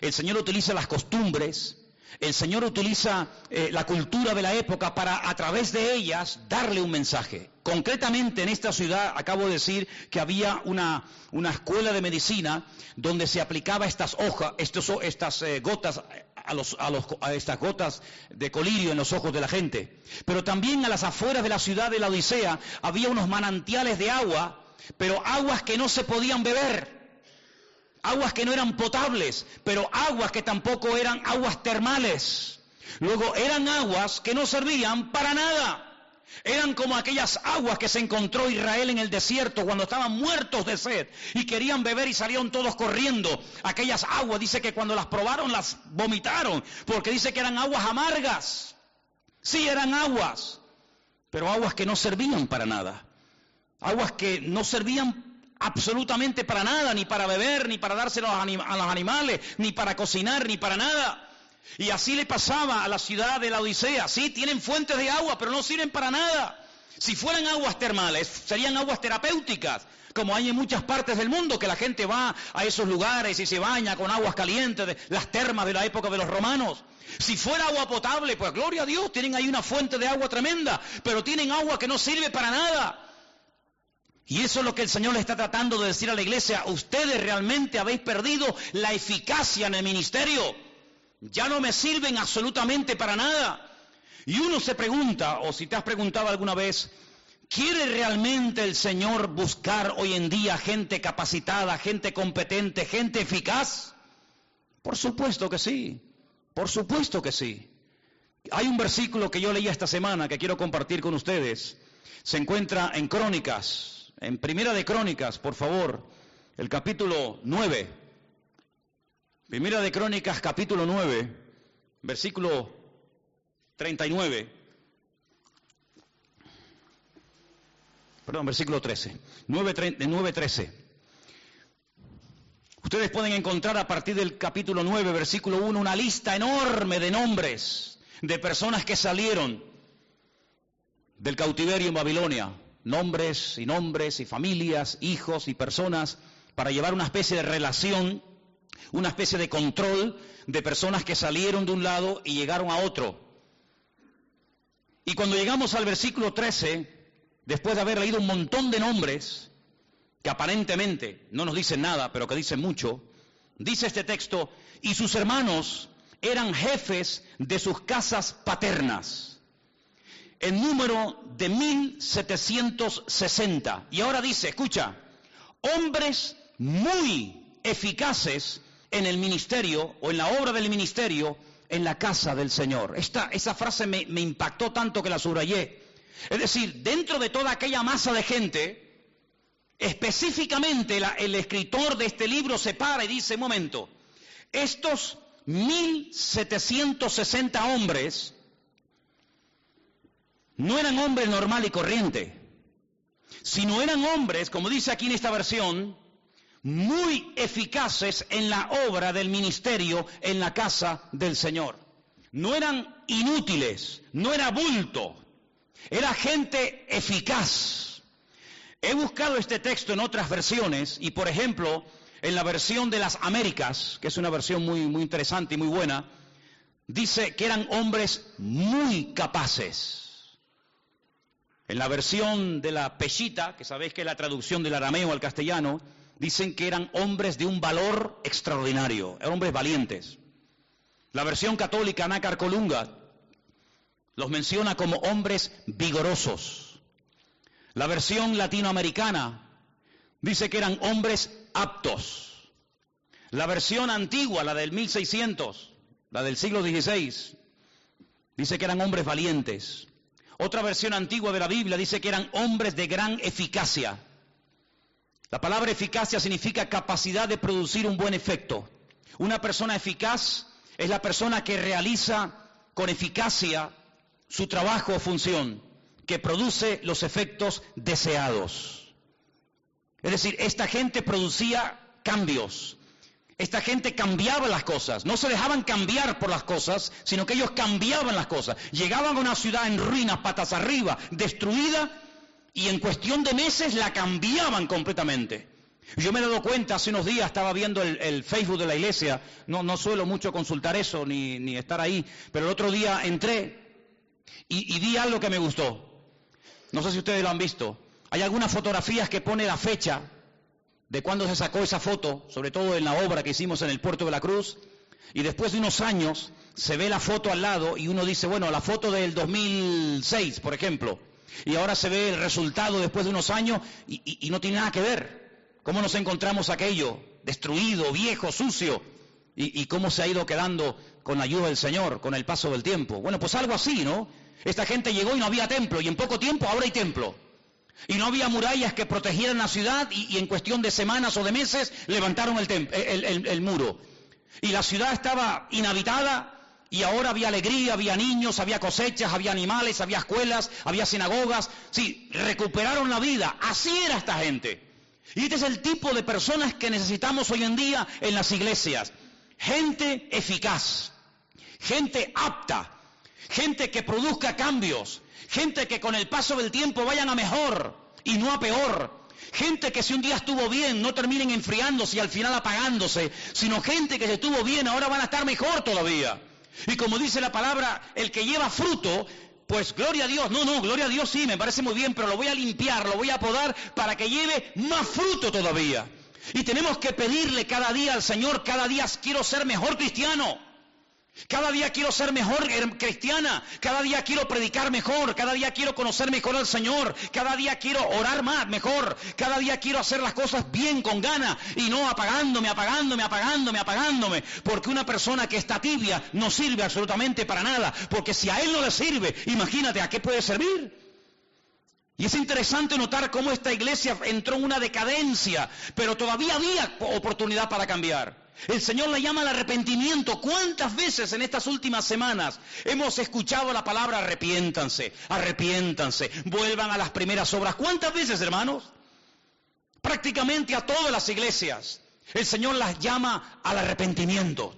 el Señor utiliza las costumbres, el Señor utiliza eh, la cultura de la época para a través de ellas darle un mensaje. Concretamente en esta ciudad acabo de decir que había una, escuela de medicina donde se aplicaba estas hojas, estas eh, gotas a, estas gotas de colirio en los ojos de la gente. Pero también a las afueras de la ciudad de la Odisea había unos manantiales de agua, pero aguas que no se podían beber aguas que no eran potables, pero aguas que tampoco eran aguas termales. Luego eran aguas que no servían para nada. Eran como aquellas aguas que se encontró Israel en el desierto cuando estaban muertos de sed y querían beber y salieron todos corriendo. Aquellas aguas, dice que cuando las probaron las vomitaron, porque dice que eran aguas amargas. Sí, eran aguas, pero aguas que no servían para nada. Aguas que no servían absolutamente para nada, ni para beber, ni para dárselo a, los animales, ni para cocinar, ni para nada. Y así le pasaba a la ciudad de la Odisea. Sí, tienen fuentes de agua, pero no sirven para nada. Si fueran aguas termales, serían aguas terapéuticas, como hay en muchas partes del mundo, que la gente va a esos lugares y se baña con aguas calientes, de las termas de la época de los romanos. Si fuera agua potable, pues gloria a Dios, tienen ahí una fuente de agua tremenda, pero tienen agua que no sirve para nada. Y eso es lo que el Señor le está tratando de decir a la iglesia. Ustedes realmente habéis perdido la eficacia en el ministerio. Ya no me sirven absolutamente para nada. Y uno se pregunta, o si te has preguntado alguna vez, ¿quiere realmente el Señor buscar hoy en día gente capacitada, gente competente, gente eficaz? Por supuesto que sí. Por supuesto que sí. Hay un versículo que yo leí esta semana que quiero compartir con ustedes. Se encuentra en Crónicas, en Primera de Crónicas, por favor, el capítulo 9. Primera de Crónicas, capítulo 9, versículo 39. Perdón, versículo 13. 9.13. Ustedes pueden encontrar a partir del capítulo 9, versículo 1, una lista enorme de nombres de personas que salieron del cautiverio en Babilonia. Nombres y nombres y familias, hijos y personas para llevar una especie de relación, una especie de control de personas que salieron de un lado y llegaron a otro. Y cuando llegamos al versículo 13, después de haber leído un montón de nombres, que aparentemente no nos dicen nada, pero que dicen mucho, dice este texto, y sus hermanos eran jefes de sus casas paternas, en número de 1760. Y ahora dice, escucha, hombres muy eficaces en el ministerio o en la obra del ministerio en la casa del Señor. Esta, esa frase me, impactó tanto que la subrayé. Es decir, dentro de toda aquella masa de gente, Específicamente el escritor de este libro se para y dice, un momento, estos 1760 hombres no eran hombres normal y corriente, sino eran hombres, como dice aquí en esta versión, muy eficaces en la obra del ministerio en la casa del Señor. No eran inútiles, no era bulto, era gente eficaz He buscado este texto en otras versiones y, por ejemplo, en la versión de las Américas, que es una versión muy, muy interesante y muy buena, dice que eran hombres muy capaces. En la versión de la Peshita, que sabéis que es la traducción del arameo al castellano, dicen que eran hombres de un valor extraordinario, hombres valientes. La versión católica, Nácar Colunga, los menciona como hombres vigorosos. La versión latinoamericana dice que eran hombres aptos. La versión antigua, la del 1600, la del siglo XVI, dice que eran hombres valientes. Otra versión antigua de la Biblia dice que eran hombres de gran eficacia. La palabra eficacia significa capacidad de producir un buen efecto. Una persona eficaz es la persona que realiza con eficacia su trabajo o función que produce los efectos deseados. Es decir, esta gente producía cambios. Esta gente cambiaba las cosas. No se dejaban cambiar por las cosas, sino que ellos cambiaban las cosas. Llegaban a una ciudad en ruinas, patas arriba, destruida, y en cuestión de meses la cambiaban completamente. Yo me he dado cuenta, hace unos días estaba viendo el, Facebook de la iglesia, no, suelo mucho consultar eso ni, estar ahí, pero el otro día entré y, y algo que me gustó. No sé si ustedes lo han visto. Hay algunas fotografías que pone la fecha de cuando se sacó esa foto, sobre todo en la obra que hicimos en el puerto de la Cruz, y después de unos años se ve la foto al lado y uno dice, bueno, la foto del 2006, por ejemplo, y ahora se ve el resultado después de unos años y, no tiene nada que ver. ¿Cómo nos encontramos aquello? Destruido, viejo, sucio, y, y cómo se ha ido quedando con la ayuda del Señor, con el paso del tiempo. Bueno, pues algo así, ¿no? Esta gente llegó y no había templo, y en poco tiempo ahora hay templo. Y no había murallas que protegieran la ciudad, y, en cuestión de semanas o de meses levantaron el, muro. Y la ciudad estaba inhabitada, y ahora había alegría, había niños, había cosechas, había animales, había escuelas, había sinagogas. Sí, recuperaron la vida. Así era esta gente. Y este es el tipo de personas que necesitamos hoy en día en las iglesias. Gente eficaz, gente apta, gente que produzca cambios, gente que con el paso del tiempo vayan a mejor y no a peor. Gente que si un día estuvo bien no terminen enfriándose y al final apagándose, sino gente que se estuvo bien ahora van a estar mejor todavía. Y como dice la palabra, el que lleva fruto, pues gloria a Dios, no, no, gloria a Dios sí, me parece muy bien, pero lo voy a limpiar, lo voy a podar para que lleve más fruto todavía. Y tenemos que pedirle cada día al Señor, cada día quiero ser mejor cristiano. Cada día quiero ser mejor cristiana, cada día quiero predicar mejor, cada día quiero conocer mejor al Señor, cada día quiero orar más, mejor, cada día quiero hacer las cosas bien, con gana, y no apagándome, apagándome, apagándome, apagándome, porque una persona que está tibia no sirve absolutamente para nada, porque si a él no le sirve, imagínate a qué puede servir. Y es interesante notar cómo esta iglesia entró en una decadencia, pero todavía había oportunidad para cambiar. El Señor le llama al arrepentimiento. ¿Cuántas veces en estas últimas semanas hemos escuchado la palabra arrepiéntanse, arrepiéntanse, vuelvan a las primeras obras? ¿Cuántas veces, hermanos? Prácticamente a todas las iglesias. El Señor las llama al arrepentimiento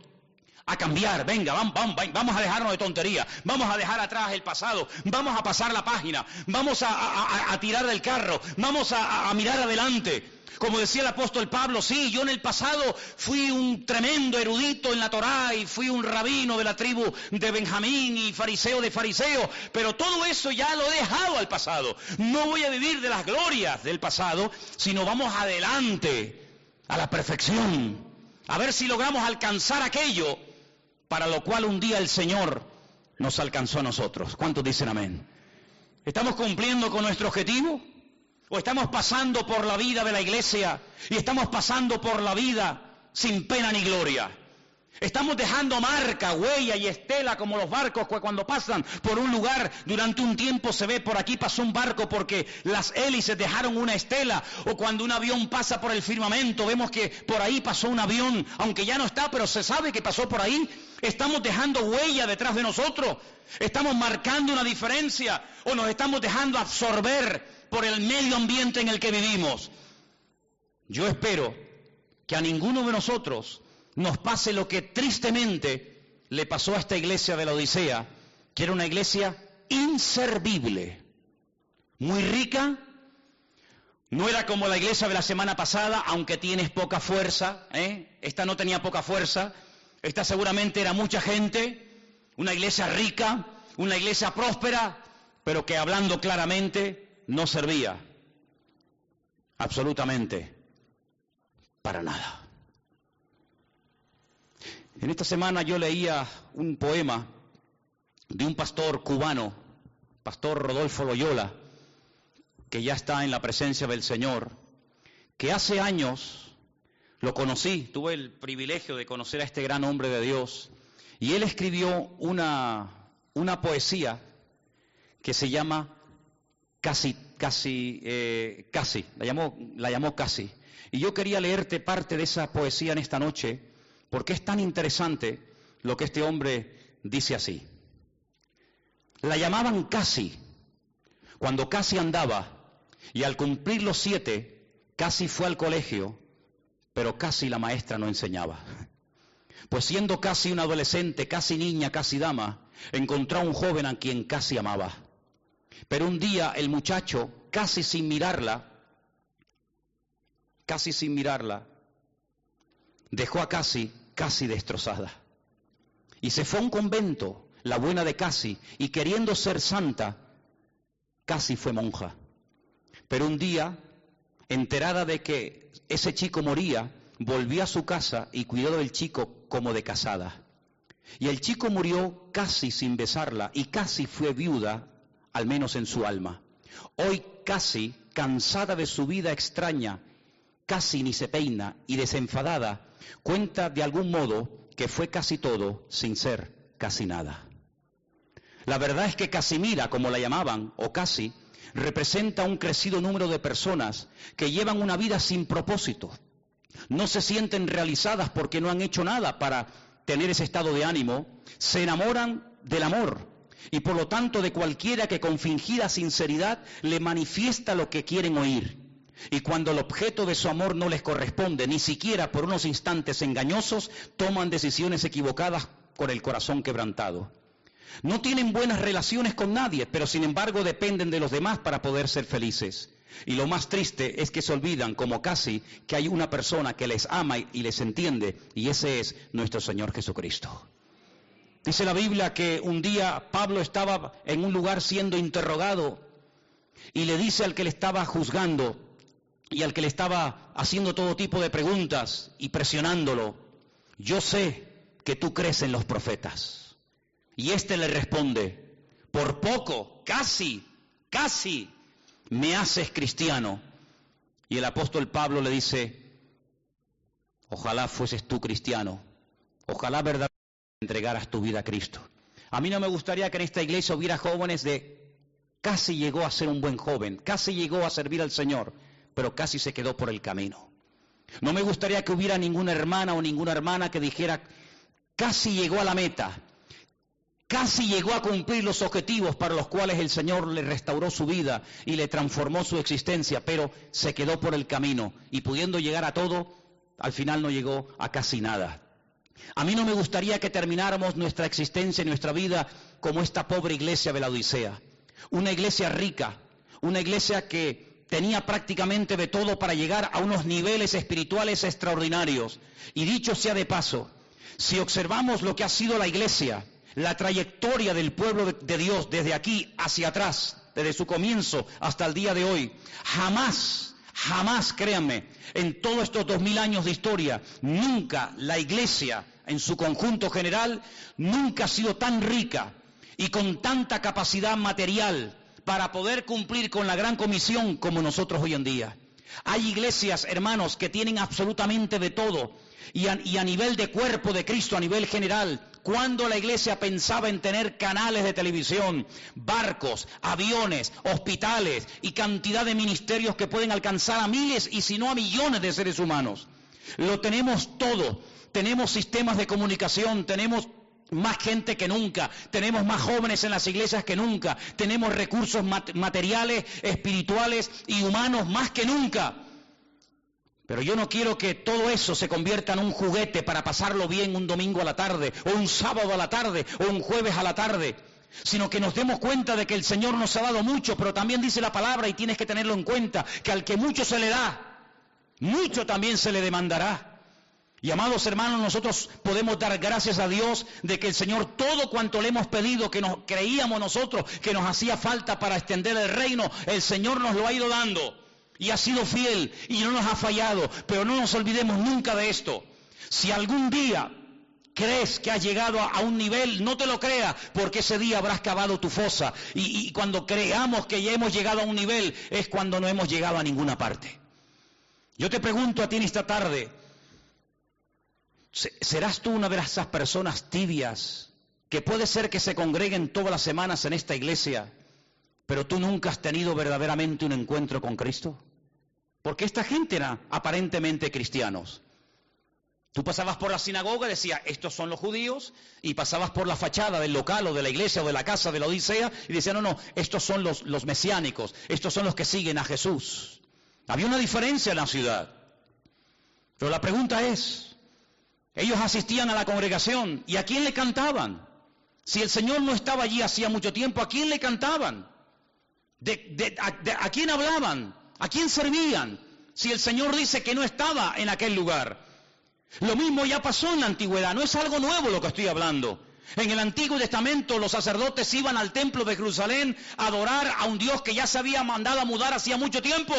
a cambiar, venga, vamos, vamos, a dejarnos de tontería, vamos a dejar atrás el pasado, vamos a pasar la página, vamos a, tirar del carro, vamos a, mirar adelante. Como decía el apóstol Pablo, sí, yo en el pasado fui un tremendo erudito en la Torá y fui un rabino de la tribu de Benjamín y fariseo de fariseo, pero todo eso ya lo he dejado al pasado. No voy a vivir de las glorias del pasado, sino vamos adelante a la perfección, a ver si logramos alcanzar aquello para lo cual un día el Señor nos alcanzó a nosotros. ¿Cuántos dicen amén? ¿Estamos cumpliendo con nuestro objetivo? ¿O estamos pasando por la vida de la iglesia y estamos pasando por la vida sin pena ni gloria? Estamos dejando marca, huella y estela como los barcos que cuando pasan por un lugar durante un tiempo se ve por aquí pasó un barco porque las hélices dejaron una estela o cuando un avión pasa por el firmamento vemos que por ahí pasó un avión, aunque ya no está, pero se sabe que pasó por ahí. Estamos dejando huella detrás de nosotros, estamos marcando una diferencia o nos estamos dejando absorber por el medio ambiente en el que vivimos. Yo espero que a ninguno de nosotros nos pase lo que tristemente le pasó a esta iglesia de la Odisea, que era una iglesia inservible, muy rica, no era como la iglesia de la semana pasada, aunque tienes poca fuerza, ¿eh? esta no tenía poca fuerza, esta seguramente era mucha gente, una iglesia rica, una iglesia próspera, pero que hablando claramente no servía absolutamente para nada. En esta semana yo leía un poema de un pastor cubano, pastor Rodolfo Loyola, que ya está en la presencia del Señor, que hace años lo conocí, tuve el privilegio de conocer a este gran hombre de Dios, y él escribió una, una poesía que se llama Casi, casi, eh, casi, la llamó, la llamó Casi. Y yo quería leerte parte de esa poesía en esta noche, porque es tan interesante lo que este hombre dice así. La llamaban casi, cuando casi andaba, y al cumplir los siete, casi fue al colegio, pero casi la maestra no enseñaba. Pues siendo casi un adolescente, casi niña, casi dama, encontró a un joven a quien casi amaba. Pero un día el muchacho, casi sin mirarla, casi sin mirarla, dejó a casi casi destrozada. Y se fue a un convento, la buena de Casi, y queriendo ser santa, casi fue monja. Pero un día, enterada de que ese chico moría, volvió a su casa y cuidó del chico como de casada. Y el chico murió casi sin besarla y casi fue viuda, al menos en su alma. Hoy casi, cansada de su vida extraña, casi ni se peina y desenfadada, cuenta de algún modo que fue casi todo sin ser casi nada. La verdad es que Casimira, como la llamaban, o casi, representa un crecido número de personas que llevan una vida sin propósito. No se sienten realizadas porque no han hecho nada para tener ese estado de ánimo, se enamoran del amor y por lo tanto de cualquiera que con fingida sinceridad le manifiesta lo que quieren oír. Y cuando el objeto de su amor no les corresponde, ni siquiera por unos instantes engañosos, toman decisiones equivocadas con el corazón quebrantado. No tienen buenas relaciones con nadie, pero sin embargo dependen de los demás para poder ser felices. Y lo más triste es que se olvidan, como casi, que hay una persona que les ama y les entiende, y ese es nuestro Señor Jesucristo. Dice la Biblia que un día Pablo estaba en un lugar siendo interrogado y le dice al que le estaba juzgando y al que le estaba haciendo todo tipo de preguntas y presionándolo, yo sé que tú crees en los profetas. Y éste le responde, por poco, casi, casi, me haces cristiano. Y el apóstol Pablo le dice, ojalá fueses tú cristiano, ojalá verdaderamente entregaras tu vida a Cristo. A mí no me gustaría que en esta iglesia hubiera jóvenes de casi llegó a ser un buen joven, casi llegó a servir al Señor, pero casi se quedó por el camino. No me gustaría que hubiera ninguna hermana o ninguna hermana que dijera, casi llegó a la meta, casi llegó a cumplir los objetivos para los cuales el Señor le restauró su vida y le transformó su existencia, pero se quedó por el camino y pudiendo llegar a todo, al final no llegó a casi nada. A mí no me gustaría que termináramos nuestra existencia y nuestra vida como esta pobre iglesia de la Odisea. Una iglesia rica, una iglesia que tenía prácticamente de todo para llegar a unos niveles espirituales extraordinarios. Y dicho sea de paso, si observamos lo que ha sido la iglesia, la trayectoria del pueblo de Dios desde aquí hacia atrás, desde su comienzo hasta el día de hoy, jamás, jamás, créanme, en todos estos dos mil años de historia, nunca la iglesia en su conjunto general nunca ha sido tan rica y con tanta capacidad material para poder cumplir con la gran comisión como nosotros hoy en día. Hay iglesias, hermanos, que tienen absolutamente de todo y a, nivel de cuerpo de Cristo, a nivel general, cuando la iglesia pensaba en tener canales de televisión, barcos, aviones, hospitales y cantidad de ministerios que pueden alcanzar a miles y si no a millones de seres humanos. Lo tenemos todo. Tenemos sistemas de comunicación, tenemos más gente que nunca, tenemos más jóvenes en las iglesias que nunca, tenemos recursos materiales, espirituales y humanos más que nunca. Pero yo no quiero que todo eso se convierta en un juguete para pasarlo bien un domingo a la tarde, o un sábado a la tarde, o un jueves a la tarde, sino que nos demos cuenta de que el Señor nos ha dado mucho, pero también dice la palabra y tienes que tenerlo en cuenta, que al que mucho se le da, mucho también se le demandará. Y amados hermanos, nosotros podemos dar gracias a Dios de que el Señor todo cuanto le hemos pedido, que nos creíamos nosotros que nos hacía falta para extender el reino, el Señor nos lo ha ido dando. Y ha sido fiel y no nos ha fallado. Pero no nos olvidemos nunca de esto. Si algún día crees que has llegado a, un nivel, no te lo creas, porque ese día habrás cavado tu fosa. Y, y cuando creamos que ya hemos llegado a un nivel, es cuando no hemos llegado a ninguna parte. Yo te pregunto a ti en esta tarde, ¿Serás tú una de esas personas tibias que puede ser que se congreguen todas las semanas en esta iglesia, pero tú nunca has tenido verdaderamente un encuentro con Cristo? Porque esta gente era aparentemente cristianos. Tú pasabas por la sinagoga y decías, estos son los judíos, y pasabas por la fachada del local o de la iglesia o de la casa de la Odisea y decías, no, no, estos son los, los mesiánicos, estos son los que siguen a Jesús. Había una diferencia en la ciudad. Pero la pregunta es, ellos asistían a la congregación y ¿a quién le cantaban? Si el Señor no estaba allí hacía mucho tiempo, ¿a quién le cantaban? De, a, quién hablaban? ¿A quién servían? Si el Señor dice que no estaba en aquel lugar. Lo mismo ya pasó en la antigüedad, no es algo nuevo lo que estoy hablando. En el Antiguo Testamento los sacerdotes iban al templo de Jerusalén a adorar a un Dios que ya se había mandado a mudar hacía mucho tiempo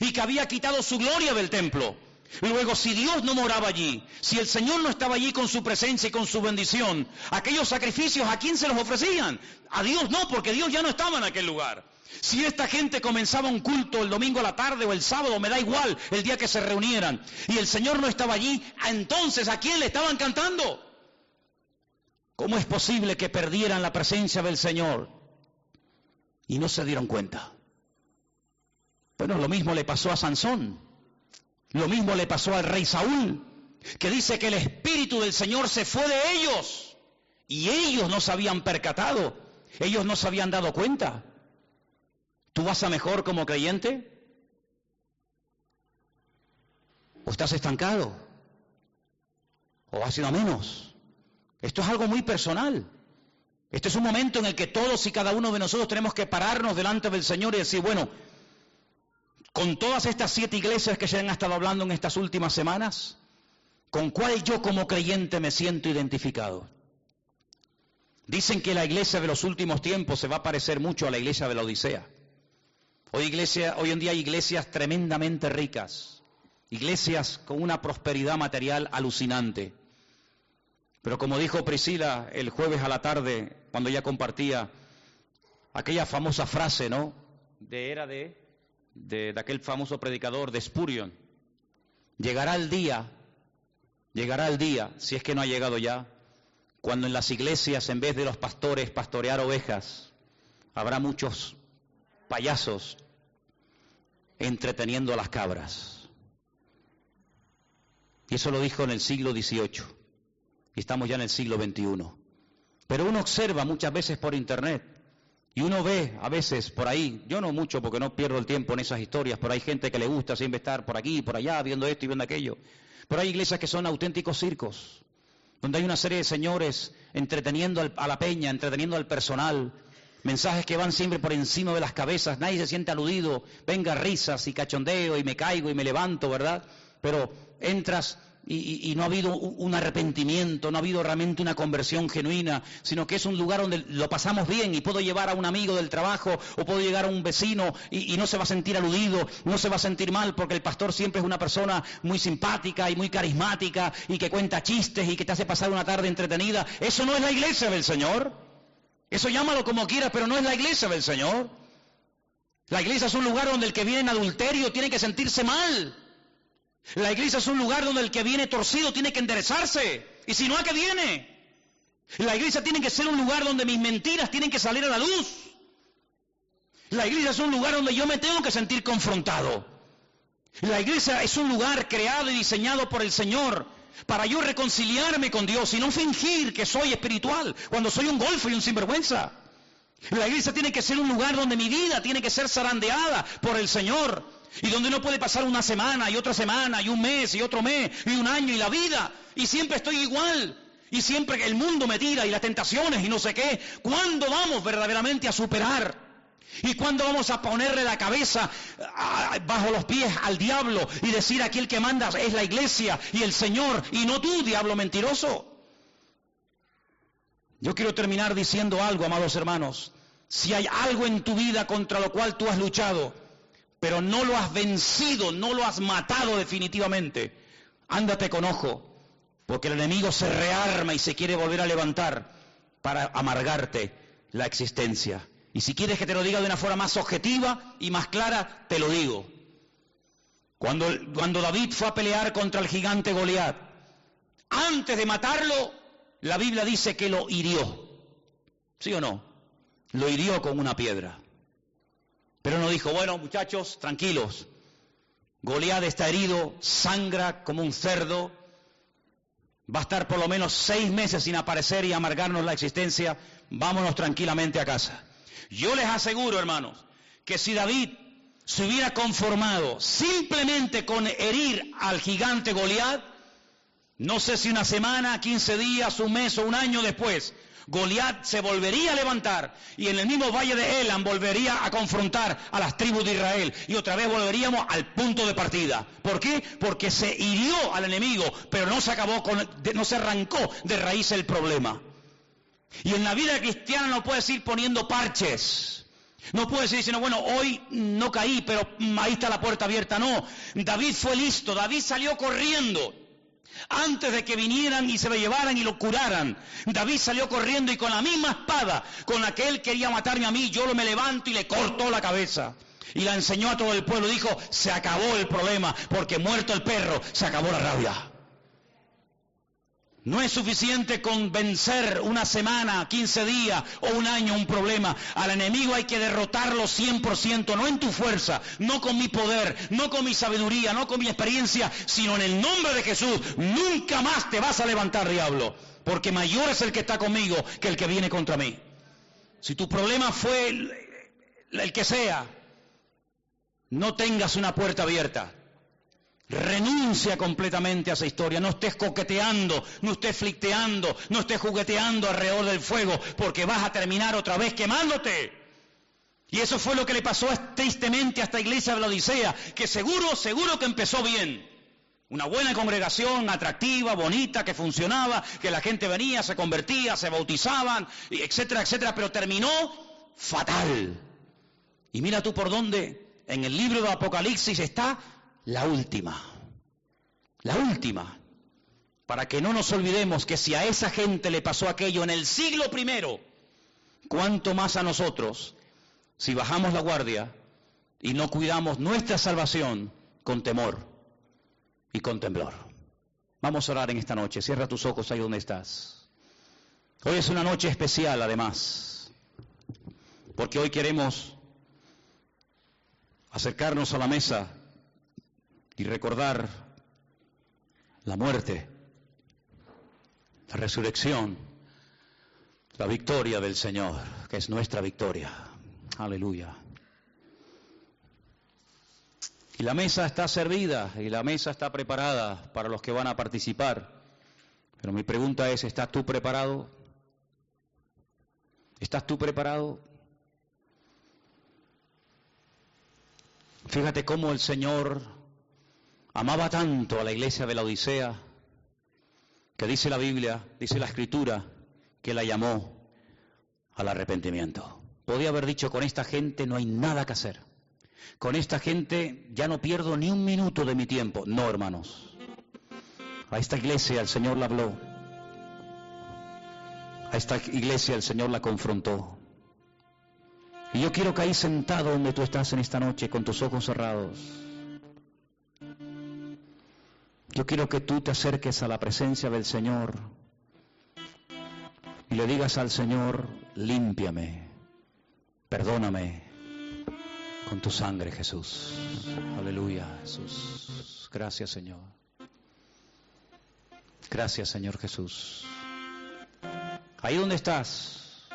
y que había quitado su gloria del templo. Luego, si Dios no moraba allí, si el Señor no estaba allí con su presencia y con su bendición, aquellos sacrificios, ¿a quién se los ofrecían? A Dios no, porque Dios ya no estaba en aquel lugar. Si esta gente comenzaba un culto el domingo a la tarde o el sábado, me da igual el día que se reunieran, y el Señor no estaba allí, entonces ¿a quién le estaban cantando? ¿Cómo es posible que perdieran la presencia del Señor y no se dieron cuenta? Bueno, lo mismo le pasó a Sansón. Lo mismo le pasó al rey Saúl, que dice que el Espíritu del Señor se fue de ellos y ellos no se habían percatado, ellos no se habían dado cuenta. ¿Tú vas a mejor como creyente? ¿O estás estancado? ¿O ido a menos? Esto es algo muy personal. Este es un momento en el que todos y cada uno de nosotros tenemos que pararnos delante del Señor y decir, bueno, con todas estas siete iglesias que se han estado hablando en estas últimas semanas, ¿con cuál yo como creyente me siento identificado? Dicen que la iglesia de los últimos tiempos se va a parecer mucho a la iglesia de la Odisea. Hoy, iglesia, hoy en día hay iglesias tremendamente ricas, iglesias con una prosperidad material alucinante. Pero como dijo Priscila el jueves a la tarde, cuando ella compartía aquella famosa frase, ¿no? De era de, de, aquel famoso predicador de Spurion. Llegará el día, llegará el día, si es que no ha llegado ya, cuando en las iglesias, en vez de los pastores pastorear ovejas, habrá muchos payasos entreteniendo a las cabras. Y eso lo dijo en el siglo XVIII. Y estamos ya en el siglo XXI. Pero uno observa muchas veces por internet y uno ve a veces por ahí, yo no mucho porque no pierdo el tiempo en esas historias, pero hay gente que le gusta siempre estar por aquí, por allá, viendo esto y viendo aquello. Pero hay iglesias que son auténticos circos, donde hay una serie de señores entreteniendo a la peña, entreteniendo al personal, mensajes que van siempre por encima de las cabezas, nadie se siente aludido, venga risas y cachondeo y me caigo y me levanto, ¿verdad? Pero entras y, no ha habido un arrepentimiento, no ha habido realmente una conversión genuina, sino que es un lugar donde lo pasamos bien y puedo llevar a un amigo del trabajo o puedo llegar a un vecino y, y, no se va a sentir aludido, no se va a sentir mal porque el pastor siempre es una persona muy simpática y muy carismática y que cuenta chistes y que te hace pasar una tarde entretenida. Eso no es la iglesia del Señor. Eso llámalo como quieras, pero no es la iglesia del Señor. La iglesia es un lugar donde el que viene en adulterio tiene que sentirse mal. La iglesia es un lugar donde el que viene torcido tiene que enderezarse. Y si no, ¿a qué viene? La iglesia tiene que ser un lugar donde mis mentiras tienen que salir a la luz. La iglesia es un lugar donde yo me tengo que sentir confrontado. La iglesia es un lugar creado y diseñado por el Señor para yo reconciliarme con Dios y no fingir que soy espiritual cuando soy un golfo y un sinvergüenza. La iglesia tiene que ser un lugar donde mi vida tiene que ser zarandeada por el Señor y donde no puede pasar una semana y otra semana y un mes y otro mes y un año y la vida y siempre estoy igual y siempre el mundo me tira y las tentaciones y no sé qué. ¿Cuándo vamos verdaderamente a superar? ¿Y cuándo vamos a ponerle la cabeza ah, bajo los pies al diablo y decir aquí el que manda es la iglesia y el Señor y no tú, diablo mentiroso? Yo quiero terminar diciendo algo, amados hermanos. Si hay algo en tu vida contra lo cual tú has luchado, pero no lo has vencido, no lo has matado definitivamente, ándate con ojo, porque el enemigo se rearma y se quiere volver a levantar para amargarte la existencia. Y si quieres que te lo diga de una forma más objetiva y más clara, te lo digo. Cuando, cuando David fue a pelear contra el gigante Goliat, antes de matarlo, la Biblia dice que lo hirió. ¿Sí o no? Lo hirió con una piedra. Pero no dijo, bueno muchachos, tranquilos, Goliat está herido, sangra como un cerdo, va a estar por lo menos seis meses sin aparecer y amargarnos la existencia, vámonos tranquilamente a casa. Yo les aseguro, hermanos, que si David se hubiera conformado simplemente con herir al gigante Goliat, no sé si una semana, quince días, un mes o un año después, Goliat se volvería a levantar y en el mismo valle de Elam volvería a confrontar a las tribus de Israel y otra vez volveríamos al punto de partida. ¿Por qué? Porque se hirió al enemigo, pero no se acabó con, no se arrancó de raíz el problema. Y en la vida cristiana no puedes ir poniendo parches. No puedes ir diciendo, bueno, hoy no caí, pero ahí está la puerta abierta. No, David fue listo, David salió corriendo antes de que vinieran y se lo llevaran y lo curaran. David salió corriendo y con la misma espada con la que él quería matarme a mí, yo me levanto y le corto la cabeza. Y la enseñó a todo el pueblo. Dijo, se acabó el problema, porque muerto el perro, se acabó la rabia. No es suficiente con vencer una semana, 15 días o un año un problema. Al enemigo hay que derrotarlo 100%, no en tu fuerza, no con mi poder, no con mi sabiduría, no con mi experiencia, sino en el nombre de Jesús. Nunca más te vas a levantar, diablo, porque mayor es el que está conmigo que el que viene contra mí. Si tu problema fue el, el que sea, no tengas una puerta abierta. Renuncia completamente a esa historia. No estés coqueteando, no estés flicteando, no estés jugueteando alrededor del fuego, porque vas a terminar otra vez quemándote. Y eso fue lo que le pasó tristemente a esta iglesia de la Odisea, que seguro, seguro que empezó bien. Una buena congregación, atractiva, bonita, que funcionaba, que la gente venía, se convertía, se bautizaban, etcétera, etcétera, pero terminó fatal. Y mira tú por dónde en el libro de Apocalipsis está la última. La última. Para que no nos olvidemos que si a esa gente le pasó aquello en el siglo primero, cuánto más a nosotros si bajamos la guardia y no cuidamos nuestra salvación con temor y con temblor. Vamos a orar en esta noche. Cierra tus ojos ahí donde estás. Hoy es una noche especial además, porque hoy queremos acercarnos a la mesa y recordar la muerte, la resurrección, la victoria del Señor, que es nuestra victoria. Aleluya. Y la mesa está servida y la mesa está preparada para los que van a participar. Pero mi pregunta es, ¿estás tú preparado? ¿Estás tú preparado? Fíjate cómo el Señor amaba tanto a la iglesia de la Odisea, que dice la Biblia, dice la Escritura, que la llamó al arrepentimiento. Podía haber dicho, con esta gente no hay nada que hacer. Con esta gente ya no pierdo ni un minuto de mi tiempo. No, hermanos. A esta iglesia el Señor la habló. A esta iglesia el Señor la confrontó. Y yo quiero que ahí sentado donde tú estás en esta noche, con tus ojos cerrados, yo quiero que tú te acerques a la presencia del Señor y le digas al Señor, límpiame, perdóname con tu sangre, Jesús. Aleluya, Jesús. Gracias, Señor. Gracias, Señor Jesús. Ahí donde estás,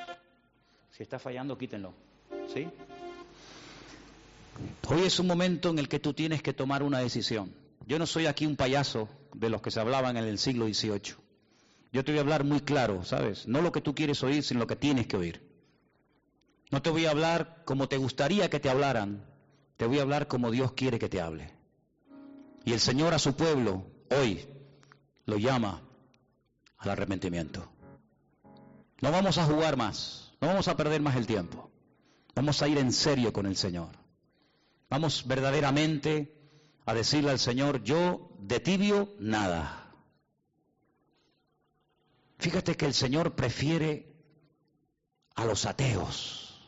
si está fallando, quítenlo. ¿Sí? Hoy es un momento en el que tú tienes que tomar una decisión. Yo no soy aquí un payaso de los que se hablaban en el siglo XVIII. Yo te voy a hablar muy claro, ¿sabes? No lo que tú quieres oír, sino lo que tienes que oír. No te voy a hablar como te gustaría que te hablaran, te voy a hablar como Dios quiere que te hable. Y el Señor a su pueblo hoy lo llama al arrepentimiento. No vamos a jugar más, no vamos a perder más el tiempo. Vamos a ir en serio con el Señor. Vamos verdaderamente a decirle al Señor, yo de tibio nada. Fíjate que el Señor prefiere a los ateos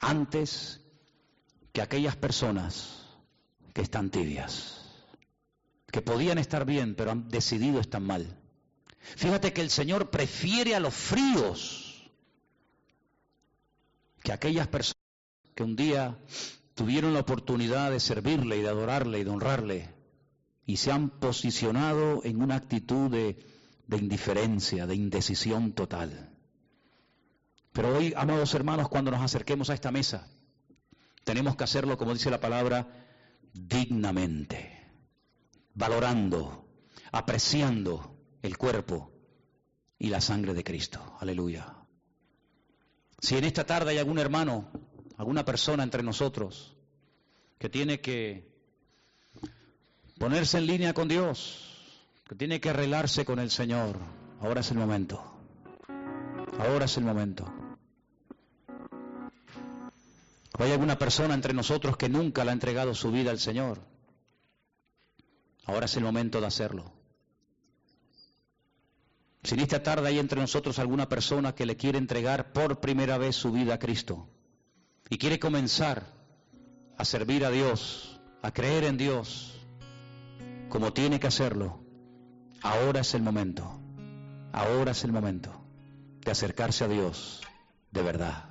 antes que aquellas personas que están tibias, que podían estar bien, pero han decidido estar mal. Fíjate que el Señor prefiere a los fríos que aquellas personas que un día tuvieron la oportunidad de servirle y de adorarle y de honrarle y se han posicionado en una actitud de, indiferencia, de indecisión total. Pero hoy, amados hermanos, cuando nos acerquemos a esta mesa, tenemos que hacerlo, como dice la palabra, dignamente, valorando, apreciando el cuerpo y la sangre de Cristo. Aleluya. Si en esta tarde hay algún hermano alguna persona entre nosotros que tiene que ponerse en línea con Dios, que tiene que arreglarse con el Señor. Ahora es el momento. Ahora es el momento. hay alguna persona entre nosotros que nunca le ha entregado su vida al Señor. Ahora es el momento de hacerlo. Si en esta tarde hay entre nosotros alguna persona que le quiere entregar por primera vez su vida a Cristo, y quiere comenzar a servir a Dios, a creer en Dios, como tiene que hacerlo, ahora es el momento, ahora es el momento de acercarse a Dios de verdad.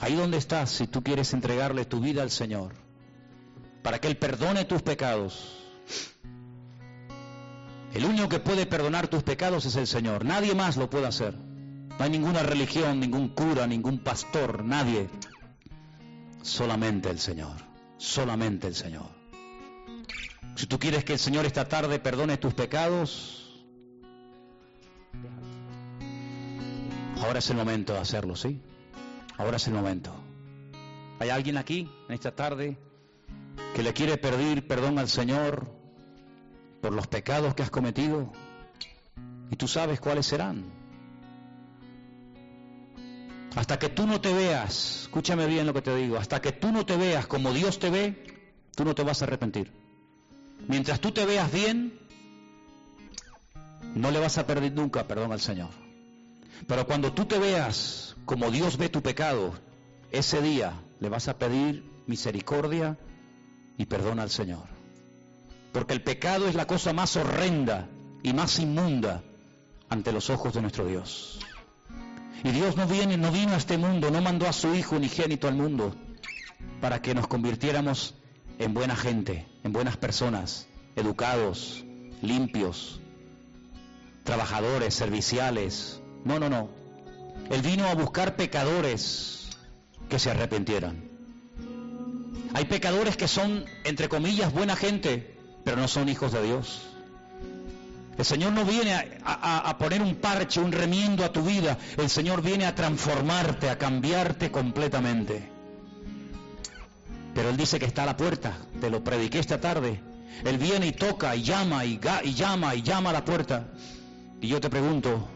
Ahí donde estás, si tú quieres entregarle tu vida al Señor, para que Él perdone tus pecados, el único que puede perdonar tus pecados es el Señor, nadie más lo puede hacer. No hay ninguna religión, ningún cura, ningún pastor, nadie. Solamente el Señor. solamente el Señor. Si tú quieres que el Señor esta tarde perdone tus pecados, ahora es el momento de hacerlo, ¿sí? Ahora es el momento. ¿Hay alguien aquí en esta tarde que le quiere pedir perdón al Señor por los pecados que has cometido? Y tú sabes cuáles serán. Hasta que tú no te veas, escúchame bien lo que te digo, hasta que tú no te veas como Dios te ve, tú no te vas a arrepentir. Mientras tú te veas bien, no le vas a pedir nunca perdón al Señor. Pero cuando tú te veas como Dios ve tu pecado, ese día le vas a pedir misericordia y perdón al Señor. Porque el pecado es la cosa más horrenda y más inmunda ante los ojos de nuestro Dios. Y Dios no viene, no vino a este mundo, no mandó a su Hijo unigénito al mundo para que nos convirtiéramos en buena gente, en buenas personas, educados, limpios, trabajadores, serviciales. No, no, no. Él vino a buscar pecadores que se arrepintieran. Hay pecadores que son, entre comillas, buena gente, pero no son hijos de Dios. El Señor no viene a, poner un parche, un remiendo a tu vida. El Señor viene a transformarte, a cambiarte completamente. Pero Él dice que está a la puerta. Te lo prediqué esta tarde. Él viene y toca y llama y, y llama y llama a la puerta. Y yo te pregunto,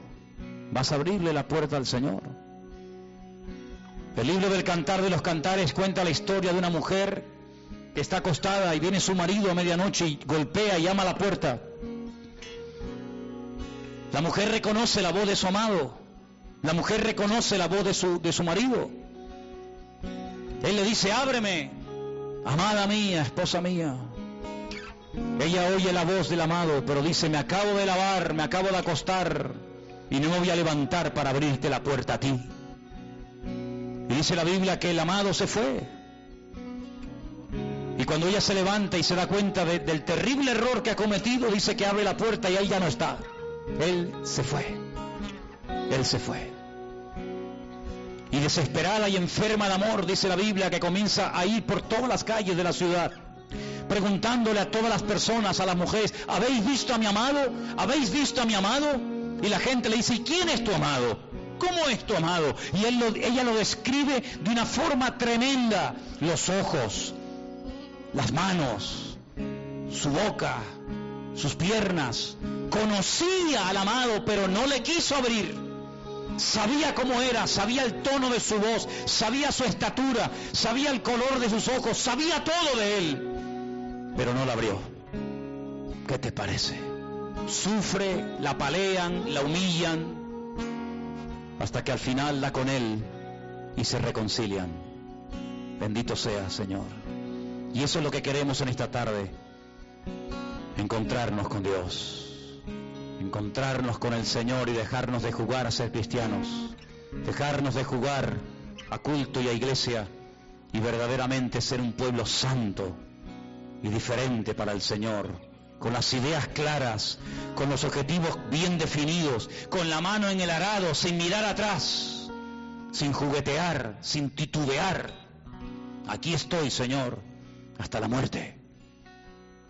¿vas a abrirle la puerta al Señor? El libro del Cantar de los Cantares cuenta la historia de una mujer que está acostada y viene su marido a medianoche y golpea y llama a la puerta. La mujer reconoce la voz de su amado. La mujer reconoce la voz de su, de su marido. Él le dice, ábreme, amada mía, esposa mía. Ella oye la voz del amado, pero dice, me acabo de lavar, me acabo de acostar y no me voy a levantar para abrirte la puerta a ti. Y dice la Biblia que el amado se fue. Y cuando ella se levanta y se da cuenta del terrible error que ha cometido, dice que abre la puerta y ahí ya no está. Él se fue. Él se fue. Y desesperada y enferma de amor, dice la Biblia, que comienza a ir por todas las calles de la ciudad, preguntándole a todas las personas, a las mujeres, ¿habéis visto a mi amado? ¿Habéis visto a mi amado? Y la gente le dice, ¿y quién es tu amado? ¿Cómo es tu amado? Y ella lo describe de una forma tremenda. Los ojos, las manos, su boca, sus piernas, conocía al amado, pero no le quiso abrir. Sabía cómo era, sabía el tono de su voz, sabía su estatura, sabía el color de sus ojos, sabía todo de él, pero no la abrió. ¿Qué te parece? Sufre, la palean, la humillan, hasta que al final da con él y se reconcilian. Bendito sea, Señor. Y eso es lo que queremos en esta tarde encontrarnos con Dios, encontrarnos con el Señor y dejarnos de jugar a ser cristianos, dejarnos de jugar a culto y a iglesia y verdaderamente ser un pueblo santo y diferente para el Señor, con las ideas claras, con los objetivos bien definidos, con la mano en el arado, sin mirar atrás, sin juguetear, sin titubear. Aquí estoy, Señor, hasta la muerte.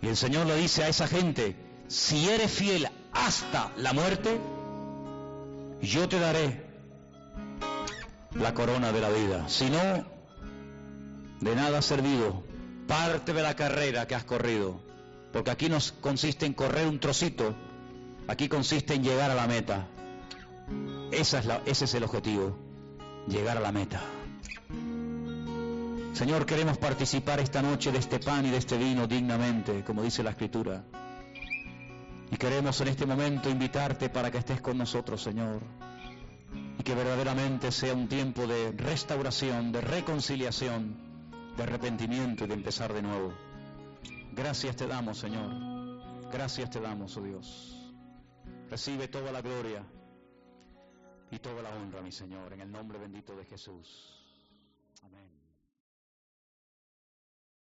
Y el Señor le dice a esa gente, si eres fiel hasta la muerte, yo te daré la corona de la vida. Si no, de nada ha servido parte de la carrera que has corrido. Porque aquí no consiste en correr un trocito, aquí consiste en llegar a la meta. Esa es la, ese es el objetivo, llegar a la meta. Señor, queremos participar esta noche de este pan y de este vino dignamente, como dice la Escritura. Y queremos en este momento invitarte para que estés con nosotros, Señor. Y que verdaderamente sea un tiempo de restauración, de reconciliación, de arrepentimiento y de empezar de nuevo. Gracias te damos, Señor. Gracias te damos, oh Dios. Recibe toda la gloria y toda la honra, mi Señor, en el nombre bendito de Jesús.